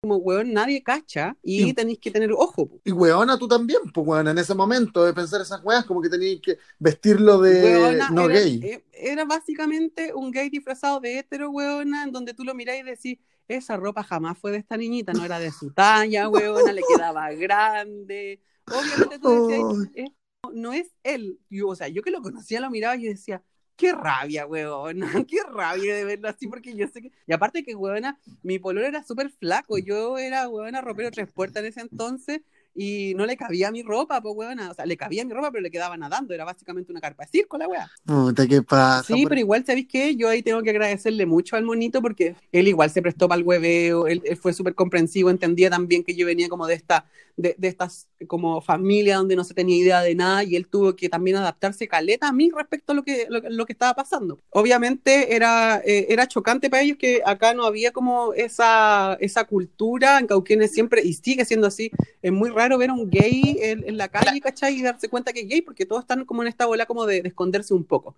como weón nadie cacha y, tenéis que tener ojo. Y weona tú también, pues weón, en ese momento de pensar esas weas, como que tenéis que vestirlo de no gay. Eh, era básicamente un gay disfrazado de hetero, weona, en donde tú lo mirás y decís, esa ropa jamás fue de esta niñita, no era de su talla, weona, le quedaba grande. Obviamente tú decías, no es él. Yo, o sea, yo que lo conocía lo miraba y decía, qué rabia, weón, qué rabia de verlo así, porque yo sé que, y aparte que, weona, mi pololo era súper flaco, yo era, weona, ropero tres puertas en ese entonces, y no le cabía mi ropa, pues, weona. O sea, le cabía mi ropa, pero le quedaba nadando. Era básicamente una carpa de circo, la weá. Puta, ¿qué pasa? Sí, pero igual, ¿sabéis qué? Yo ahí tengo que agradecerle mucho al monito porque él igual se prestó para el hueveo, él, fue súper comprensivo, entendía también que yo venía como de esta, de, de, estas como familia donde no se tenía idea de nada y él tuvo que también adaptarse caleta a mí respecto a lo que, lo, que estaba pasando. Obviamente era, eh, era chocante para ellos que acá no había como esa, esa cultura, en Cauquenes siempre, y sigue siendo así, es muy raro ver a un gay en, la calle, ¿cachai? Y darse cuenta que es gay, porque todos están como en esta bola como de, esconderse un poco.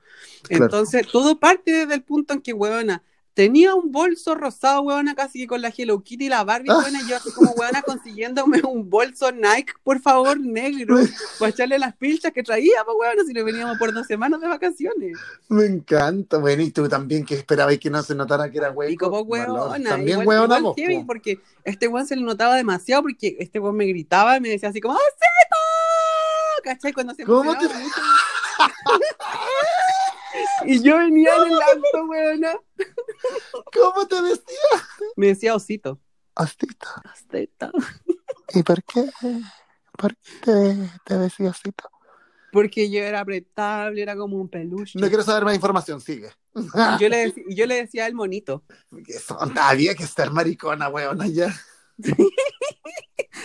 Entonces, todo parte desde el punto en que, huevona, tenía un bolso rosado, huevona, casi que con la Hello Kitty y la Barbie, huevona, y yo así como, huevona, consiguiéndome un bolso Nike, por favor, negro, para echarle las pilchas que traía, pues, huevona, si nos veníamos por dos semanas de vacaciones. Me encanta, bueno, y tú también que esperabas que no se notara que era hueco. Y como huevona, también huevona vos, porque este huevón se le notaba demasiado, porque este huevón me gritaba y me decía así como, ¡Osito! ¿Cachai? Cuando se ¿Cómo te... Y yo venía en el auto, weona. ¿Cómo te decía? Me decía osito. Osito. Osito. ¿Y por qué? ¿Por qué te, decía osito? Porque yo era apretable, era como un peluche. No quiero saber más información, sigue. Yo le, yo le decía el monito. Son, había que estar maricona, weona, ya.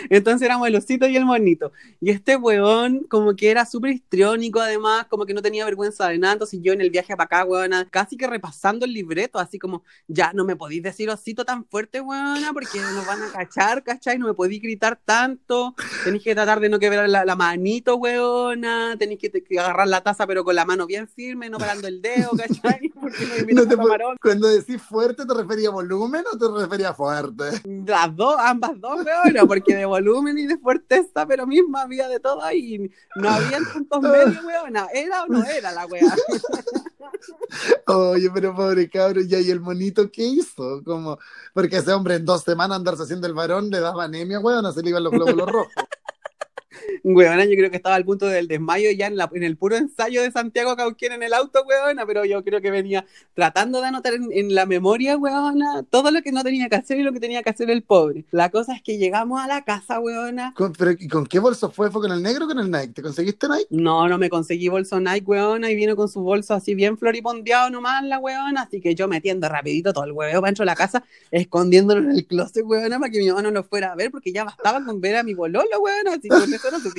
Entonces éramos el osito y el monito. Y este weón, como que era súper histriónico, además, como que no tenía vergüenza de nada. Entonces yo en el viaje para acá, weona, casi que repasando el libreto, así como, ya no me podéis decir osito tan fuerte, weona, porque nos van a cachar, ¿cachai? No me podéis gritar tanto. Tenéis que tratar de no quebrar la, la manito, weona. Tenéis que, agarrar la taza, pero con la mano bien firme, no parando el dedo, ¿cachai? no te, cuando decís fuerte, ¿te refería a volumen o te refería a fuerte? Las dos, ambas dos, weona, porque de volumen y de fuerteza, pero misma había de todo ahí. No había puntos medios, weona. ¿Era o no era la weá? Oye, pero pobre cabrón, ya, ¿y el monito qué hizo? Como, porque ese hombre en dos semanas andarse haciendo el varón le daba anemia, weona, se le iban los glóbulos rojos. Weona, yo creo que estaba al punto del desmayo ya en, la, en el puro ensayo de Santiago Cauquien en el auto, weona, pero yo creo que venía tratando de anotar en, la memoria, weona, todo lo que no tenía que hacer y lo que tenía que hacer el pobre. La cosa es que llegamos a la casa, weona. ¿Con, pero, ¿y con qué bolso fue? ¿Fue con el negro o con el Nike? ¿Te conseguiste Nike? No, no me conseguí bolso Nike, weona, y vino con su bolso así bien floripondeado nomás la weona, así que yo metiendo rapidito todo el hueveo para dentro de la casa, escondiéndolo en el closet, weona, para que mi mamá no lo fuera a ver, porque ya bastaba con ver a mi bololo, weona, así que eso no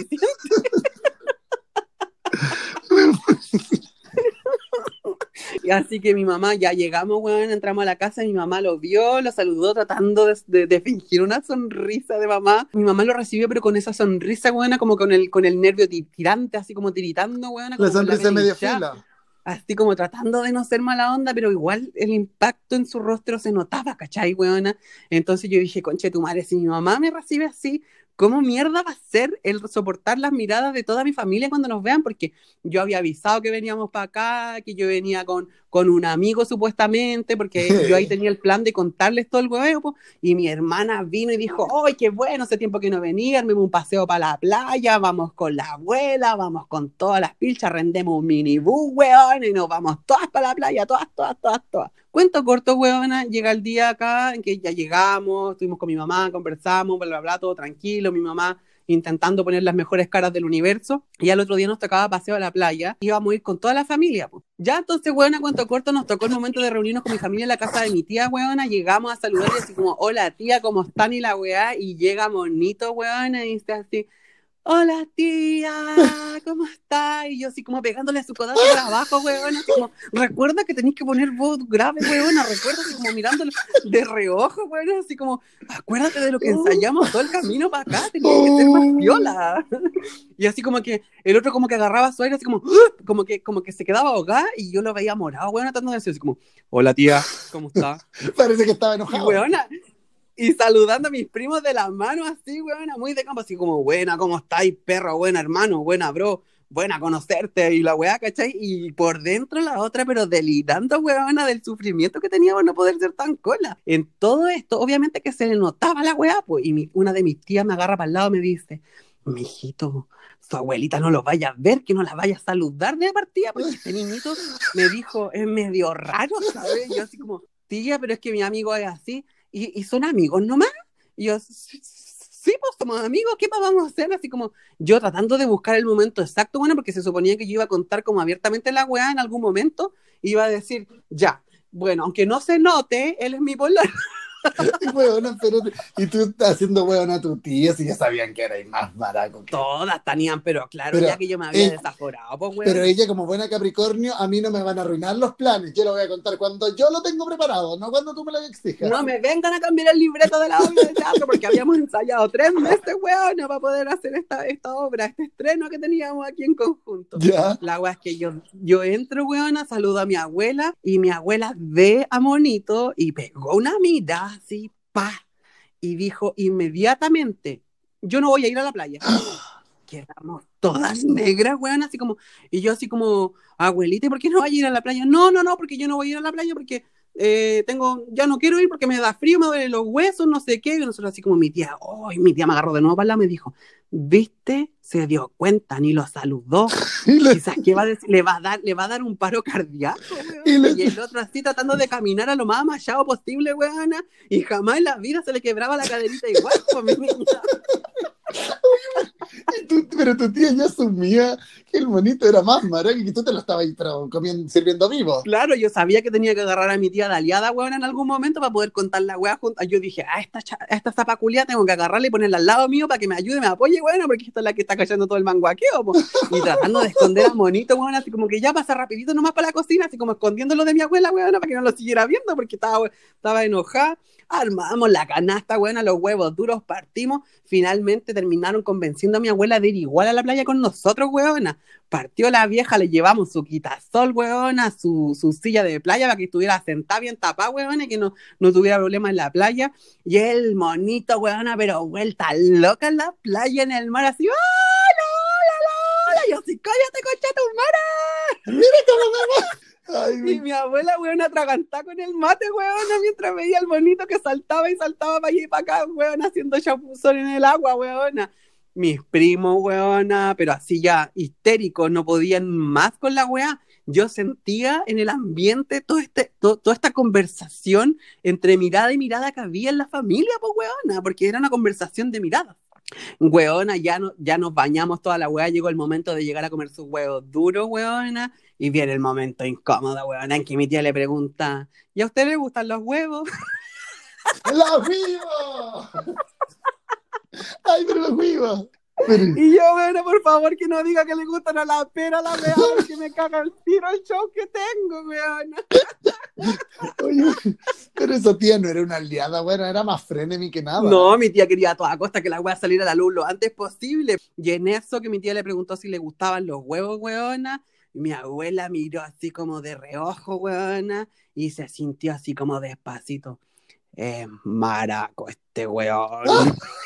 Y así que mi mamá, ya llegamos, weón, entramos a la casa, mi mamá lo vio, lo saludó tratando de, de- de fingir una sonrisa de mamá. Mi mamá lo recibió, pero con esa sonrisa, weón, como con el, con el nervio ti- tirante, así como tiritando, weón. La sonrisa media fila. Así como tratando de no ser mala onda, pero igual el impacto en su rostro se notaba, ¿cachai, weona? Entonces yo dije, conche tu madre, si mi mamá me recibe así, ¿cómo mierda va a ser el soportar las miradas de toda mi familia cuando nos vean? Porque yo había avisado que veníamos para acá, que yo venía con, con un amigo supuestamente, porque yo ahí tenía el plan de contarles todo el huevo, po, y mi hermana vino y dijo, ¡ay, qué bueno! Hace tiempo que no venía, armemos un paseo para la playa, vamos con la abuela, vamos con todas las pilchas, rendemos un minibús, weón, y nos vamos todas para la playa, todas, todas, todas, todas. Cuento corto, weona, llega el día acá en que ya llegamos, estuvimos con mi mamá, conversamos, bla, bla, bla, todo tranquilo, mi mamá intentando poner las mejores caras del universo. Y al otro día nos tocaba paseo a la playa. Íbamos a ir con toda la familia. Ya entonces, weona, cuento corto, nos tocó el momento de reunirnos con mi familia en la casa de mi tía, weona. Llegamos a saludarle así como, hola tía, ¿cómo están? Y la weá. Y llega monito, weona, y dice así, hola tía, ¿cómo está? Y yo así como pegándole a su codazo de abajo, como, recuerda que tenéis que poner voz grave, weona. Recuerda así como mirándolo de reojo, weona. Así como, acuérdate de lo que ensayamos todo el camino para acá. Tenías que ser más viola. Y así como que el otro como que agarraba su aire, así como, como que, como que se quedaba ahogada y yo lo veía morado, weona, tratando de decir así como, hola tía, ¿cómo está? Parece que estaba Y enojado. Y saludando a mis primos de la mano así, weona, muy de campo, así como, buena, ¿cómo estáis, perro? Buena, hermano, buena, bro, buena conocerte, y la weá, ¿cachai? Y por dentro la otra, pero delirando, weona, del sufrimiento que tenía por no poder ser tan cola. En todo esto, obviamente que se le notaba la weá, pues, y mi- una de mis tías me agarra para el lado y me dice, mijito, su abuelita no lo vaya a ver, que no la vaya a saludar de partida, porque este niñito me dijo, es medio raro, ¿sabes? Yo así como, tía, pero es que mi amigo es así, y, son amigos nomás. Y yo, sí, pues somos amigos, ¿qué más vamos a hacer? Así como yo tratando de buscar el momento exacto, bueno, porque se suponía que yo iba a contar como abiertamente la weá en algún momento, iba a decir, ya, bueno, aunque no se note, él es mi polar. Weona, pero, y tú estás haciendo weón a tu tía si ya sabían que erais más barato. que- Todas tenían, pero claro, Pero, ya que yo me había desaforado, pues. Pero ella, como buena Capricornio, a mí no me van a arruinar los planes. Yo lo voy a contar cuando yo lo tengo preparado, no cuando tú me lo exijas. No me vengan a cambiar el libreto de la obra de teatro porque habíamos ensayado tres meses, weón, para poder hacer esta, esta obra, este estreno que teníamos aquí en conjunto. Ya. La weá es que yo, yo entro, weona, saludo a mi abuela y mi abuela ve a Monito y pegó una mirada así, pa, y dijo inmediatamente, yo no voy a ir a la playa. Quedamos todas negras, weón, así como, y yo así como, abuelita, ¿y por qué no voy a ir a la playa? No, no, no, porque yo no voy a ir a la playa porque eh, tengo, ya no quiero ir porque me da frío, me duelen los huesos, no sé qué, y nosotros así como mi tía, ¡ay! mi tía me agarró de nuevo para y me dijo, ¿viste? Se dio cuenta, ni lo saludó. Y le- Quizás que va a decir, le va a dar, le va a dar un paro cardíaco. Y Y, le- el otro así tratando de caminar a lo más machado posible, weona, y jamás en la vida se le quebraba la caderita igual, pues, mi niña. Pero tu tía ya asumía que el monito era más maraco y que tú te lo estabas sirviendo vivo. Claro, yo sabía que tenía que agarrar a mi tía de aliada, weón, en algún momento para poder contar la weá juntas. Yo dije, a esta, esta zapaculia tengo que agarrarla y ponerla al lado mío para que me ayude, me apoye, weón, porque esta es la que está cayendo todo el manguaqueo, po. Y tratando de esconder a Monito, weón, así como que ya pasa rapidito nomás para la cocina, así como escondiéndolo de mi abuela, weón, para que no lo siguiera viendo porque estaba, estaba enojada. Armamos la canasta, weón, los huevos duros, partimos. Finalmente terminaron convenciendo a mi abuela de ir igual a la playa con nosotros, weona. Partió la vieja, le llevamos su quitasol, weona, su, su silla de playa para que estuviera sentada bien tapada, weona, y que no, no tuviera problemas en la playa. Y el monito, weona, pero vuelta loca en la playa, en el mar, así, ¡hola, hola, hola! Y yo así, cállate, concha tu madre. Mira cómo me Ay, Y mi- abuela, weón, atragantada con el mate, weón, mientras veía al bonito que saltaba y saltaba para allá y para acá, weón, haciendo chapuzón en el agua, weona. Mis primos, weona, pero así ya histéricos, no podían más con la weá. Yo sentía en el ambiente todo este, to- toda esta conversación entre mirada y mirada que había en la familia, pues, weona, porque era una conversación de miradas. Weona, ya, no, ya nos bañamos toda la weá, llegó el momento de llegar a comer sus huevos duros, weona, y viene el momento incómodo, weona, en que mi tía le pregunta, ¿y a usted le gustan los huevos? ¡Los vivos! ¡Ay, pero los vivos! Pero- Y yo, bueno, por favor, que no diga que le gustan a la pera, la wea, porque me caga el tiro el show que tengo, weón. Oye, pero esa tía no era una aliada, bueno, era más frenemy que nada. No, mi tía quería a toda costa que la wea saliera a la luz lo antes posible. Y en eso que mi tía le preguntó si le gustaban los huevos, weona, mi abuela miró así como de reojo, weona, y se sintió así como despacito. Es maraco este weón.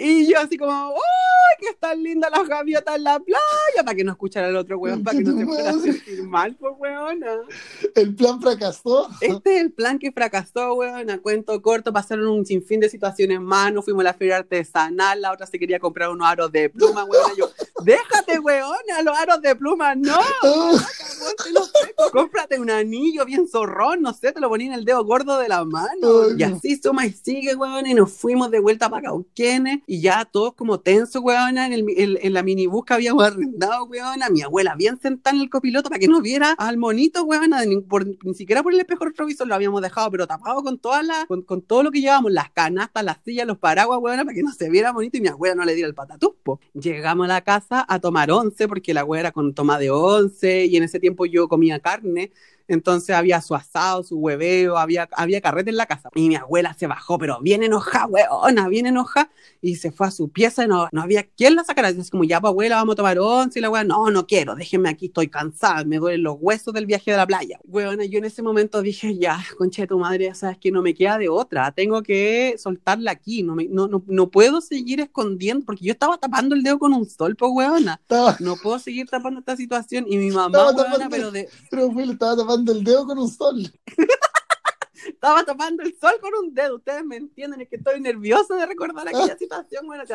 Y yo así como, ¡ay, que están lindas las gaviotas en la playa! Para que no escuchara el otro weón, para que no se fuera a sentir mal, pues weona. El plan fracasó. Este es el plan que fracasó, weón. A cuento corto, pasaron un sinfín de situaciones más. Nos fuimos a la feria artesanal. La otra se quería comprar unos aros de pluma, weón. Yo, déjate, weón, a los aros de pluma. No, los cómprate un anillo bien zorrón. No sé, te lo ponía en el dedo gordo de la mano. Y así suma y sigue, weón. Y nos fuimos de vuelta para Cauquenes. Y ya todos como tensos, weón. En, el, en, la minibús que habíamos arrendado, weón. A mi abuela bien sentada en el copiloto para que no viera al monito, weón. Ni, por- ni siquiera por el espejo retrovisor lo habíamos dejado, pero tapado con con, con todo lo que llevábamos, las canastas, las sillas, los paraguas, weón, para que no se viera bonito y mi abuela no le diera el patatús, po. Llegamos a la casa a tomar once, porque la abuela era con toma de once, y en ese tiempo yo comía carne, entonces había su asado, su hueveo, había, había carrete en la casa. Y mi abuela se bajó, pero bien enojada, weona, bien enojada, y se fue a su pieza y no, no había quien la sacara. Así como, ya, pues, abuela, vamos a tomar once. Y la weona, no, no quiero, déjenme aquí, estoy cansada, me duelen los huesos del viaje de la playa. Weona, yo en ese momento dije, ya, concha de tu madre, ya sabes que no me queda de otra, tengo que soltarla aquí, no, me, no, no, no puedo seguir escondiendo, porque yo estaba tapando el dedo con un sol, pues, weona. No puedo seguir tapando esta situación. Y mi mamá, weona, pero de, pero estaba tapando el dedo con un sol. estaba tapando el sol con un dedo. Ustedes me entienden, es que estoy nerviosa de recordar aquella situación, bueno, así,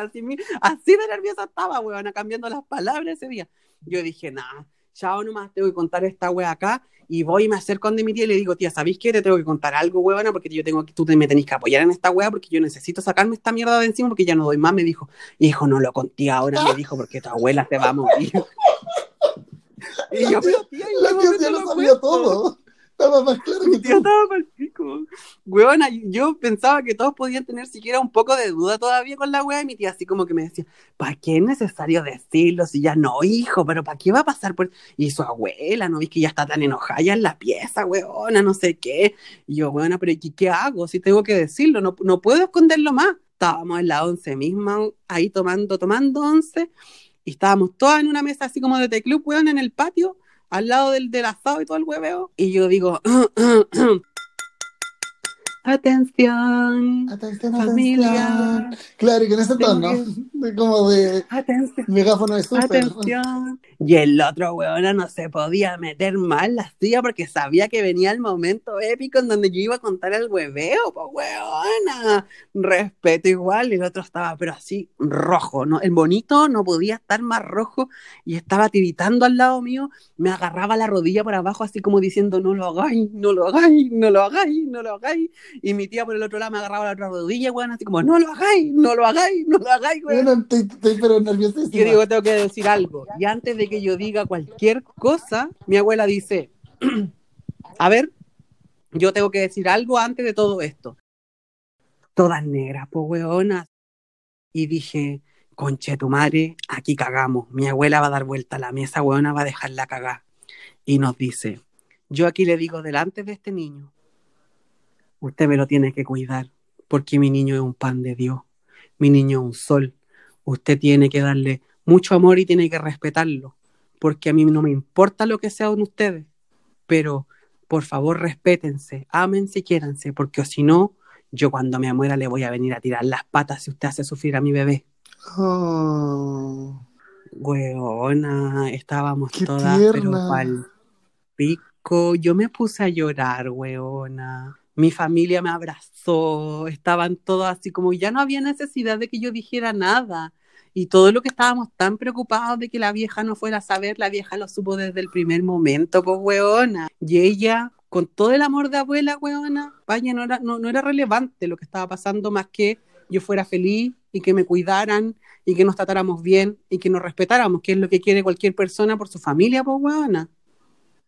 así de nerviosa estaba, weona, cambiando las palabras ese día. Yo dije, nada, chao nomás, tengo que contar esta wea acá. Y voy y me acerco donde mi tía y le digo, tía, ¿sabéis qué? Te tengo que contar algo, weona, porque yo tengo que, tú te- me tenés que apoyar en esta wea porque yo necesito sacarme esta mierda de encima porque ya no doy más. Me dijo, hijo, no lo conté ahora, me dijo, porque tu abuela se va a morir. Y yo, pero tía, ¿en La qué tía ya lo sabía todo. Estaba más claro que tía estaba pa'l pico. Weona, yo pensaba que todos podían tener siquiera un poco de duda todavía con la wea y mi tía así como que me decía, ¿para qué es necesario decirlo? Si ya no, hijo, pero ¿para qué va a pasar por...? Y su abuela, ¿no ves que ya está tan enojada ya en la pieza, weona, no sé qué? Y yo, weona, pero ¿y qué hago? Si tengo que decirlo, no, no puedo esconderlo más. Estábamos en la once misma, ahí tomando, tomando once, y estábamos todas en una mesa así como de teclub, weón, en el patio, al lado del, del asado y todo el hueveo. Y yo digo, atención, Atención, familia, atención. Claro, y con ese tono, de como de atención. megáfono de súper. Atención. Y el otro weona no se podía meter mal la silla porque sabía que venía el momento épico en donde yo iba a contar el hueveo, pues weona. Respeto igual. Y el otro estaba, pero así, rojo, ¿no? El bonito no podía estar más rojo y estaba tiritando al lado mío. Me agarraba la rodilla por abajo, así como diciendo, no lo hagáis, no lo hagáis, no lo hagáis, no lo hagáis. Y mi tía por el otro lado me agarraba la otra rodilla, weón, así como, no lo hagáis, no lo hagáis, no lo hagáis, weón. Bueno, estoy, estoy pero nerviosísima. Yo digo, tengo que decir algo. Y antes de que yo diga cualquier cosa, mi abuela dice, a ver, yo tengo que decir algo antes de todo esto. Todas negras, pues weonas. Y dije, conche tu madre, aquí cagamos. Mi abuela va a dar vuelta a la mesa, weona, va a dejarla cagar. Y nos dice, yo aquí le digo delante de este niño, usted me lo tiene que cuidar, porque mi niño es un pan de Dios, mi niño es un sol. Usted tiene que darle mucho amor y tiene que respetarlo, porque a mí no me importa lo que sean ustedes, pero por favor respétense, ámense y quiéranse, porque si no, yo cuando me muera le voy a venir a tirar las patas si usted hace sufrir a mi bebé. Oh, Weona, estábamos Qué todas, tierna. pero pal pico. Yo me puse a llorar, weona. Mi familia me abrazó, estaban todos así como ya no había necesidad de que yo dijera nada. Y todo lo que estábamos tan preocupados de que la vieja no fuera a saber, la vieja lo supo desde el primer momento, pues weona. Y ella, con todo el amor de abuela, weona, vaya, no era, no, no era relevante lo que estaba pasando más que yo fuera feliz y que me cuidaran y que nos tratáramos bien y que nos respetáramos, que es lo que quiere cualquier persona por su familia, pues weona.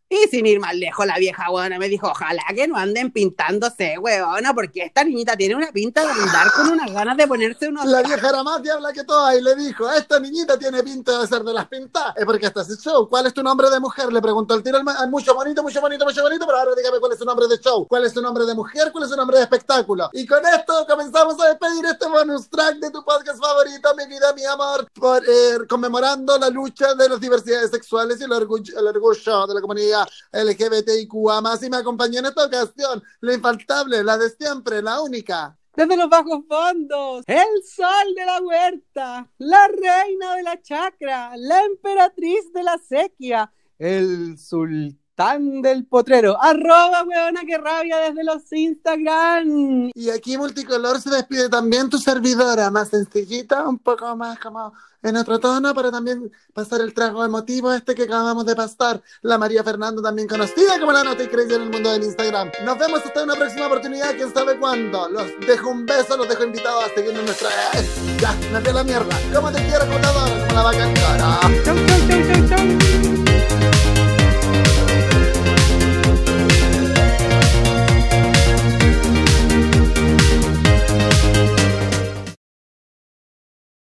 Y sin ir más lejos, la vieja weona me dijo, ojalá que no anden pintándose, weona, porque esta niñita tiene una pinta de andar con unas ganas de ponerse unos... La vieja era más diabla que toda y le dijo, esta niñita tiene pinta de ser de las pintas. Es porque estás en show. ¿Cuál es tu nombre de mujer? Le preguntó el tiro al, mucho bonito, mucho bonito, mucho bonito, pero ahora dígame cuál es su nombre de show. ¿Cuál es su nombre de mujer? ¿Cuál es su nombre de espectáculo? Y con esto comenzamos a despedir este bonus track de tu podcast favorito, mi vida, mi amor, por, eh, conmemorando la lucha de las diversidades sexuales y el orgullo, el orgullo de la comunidad LGBTIQA más. Y me acompañó en esta ocasión la infaltable, la de siempre, la única. Desde los bajos fondos, el sol de la huerta, la reina de la chacra, la emperatriz de la sequía, el sultán del potrero. Arroba, weona, que rabia desde los Instagram. Y aquí Multicolor se despide también tu servidora, más sencillita, un poco más como en otro tono, para también pasar el trago emotivo este que acabamos de pasar. La María Fernando, también conocida como la nota y crazy en el mundo del Instagram. Nos vemos hasta una próxima oportunidad, quién sabe cuándo. Los dejo un beso, los dejo invitados a seguirnos en nuestra... Ya, me la mierda. ¿Cómo te quiero, contador? Como la vaca en cara. Chau,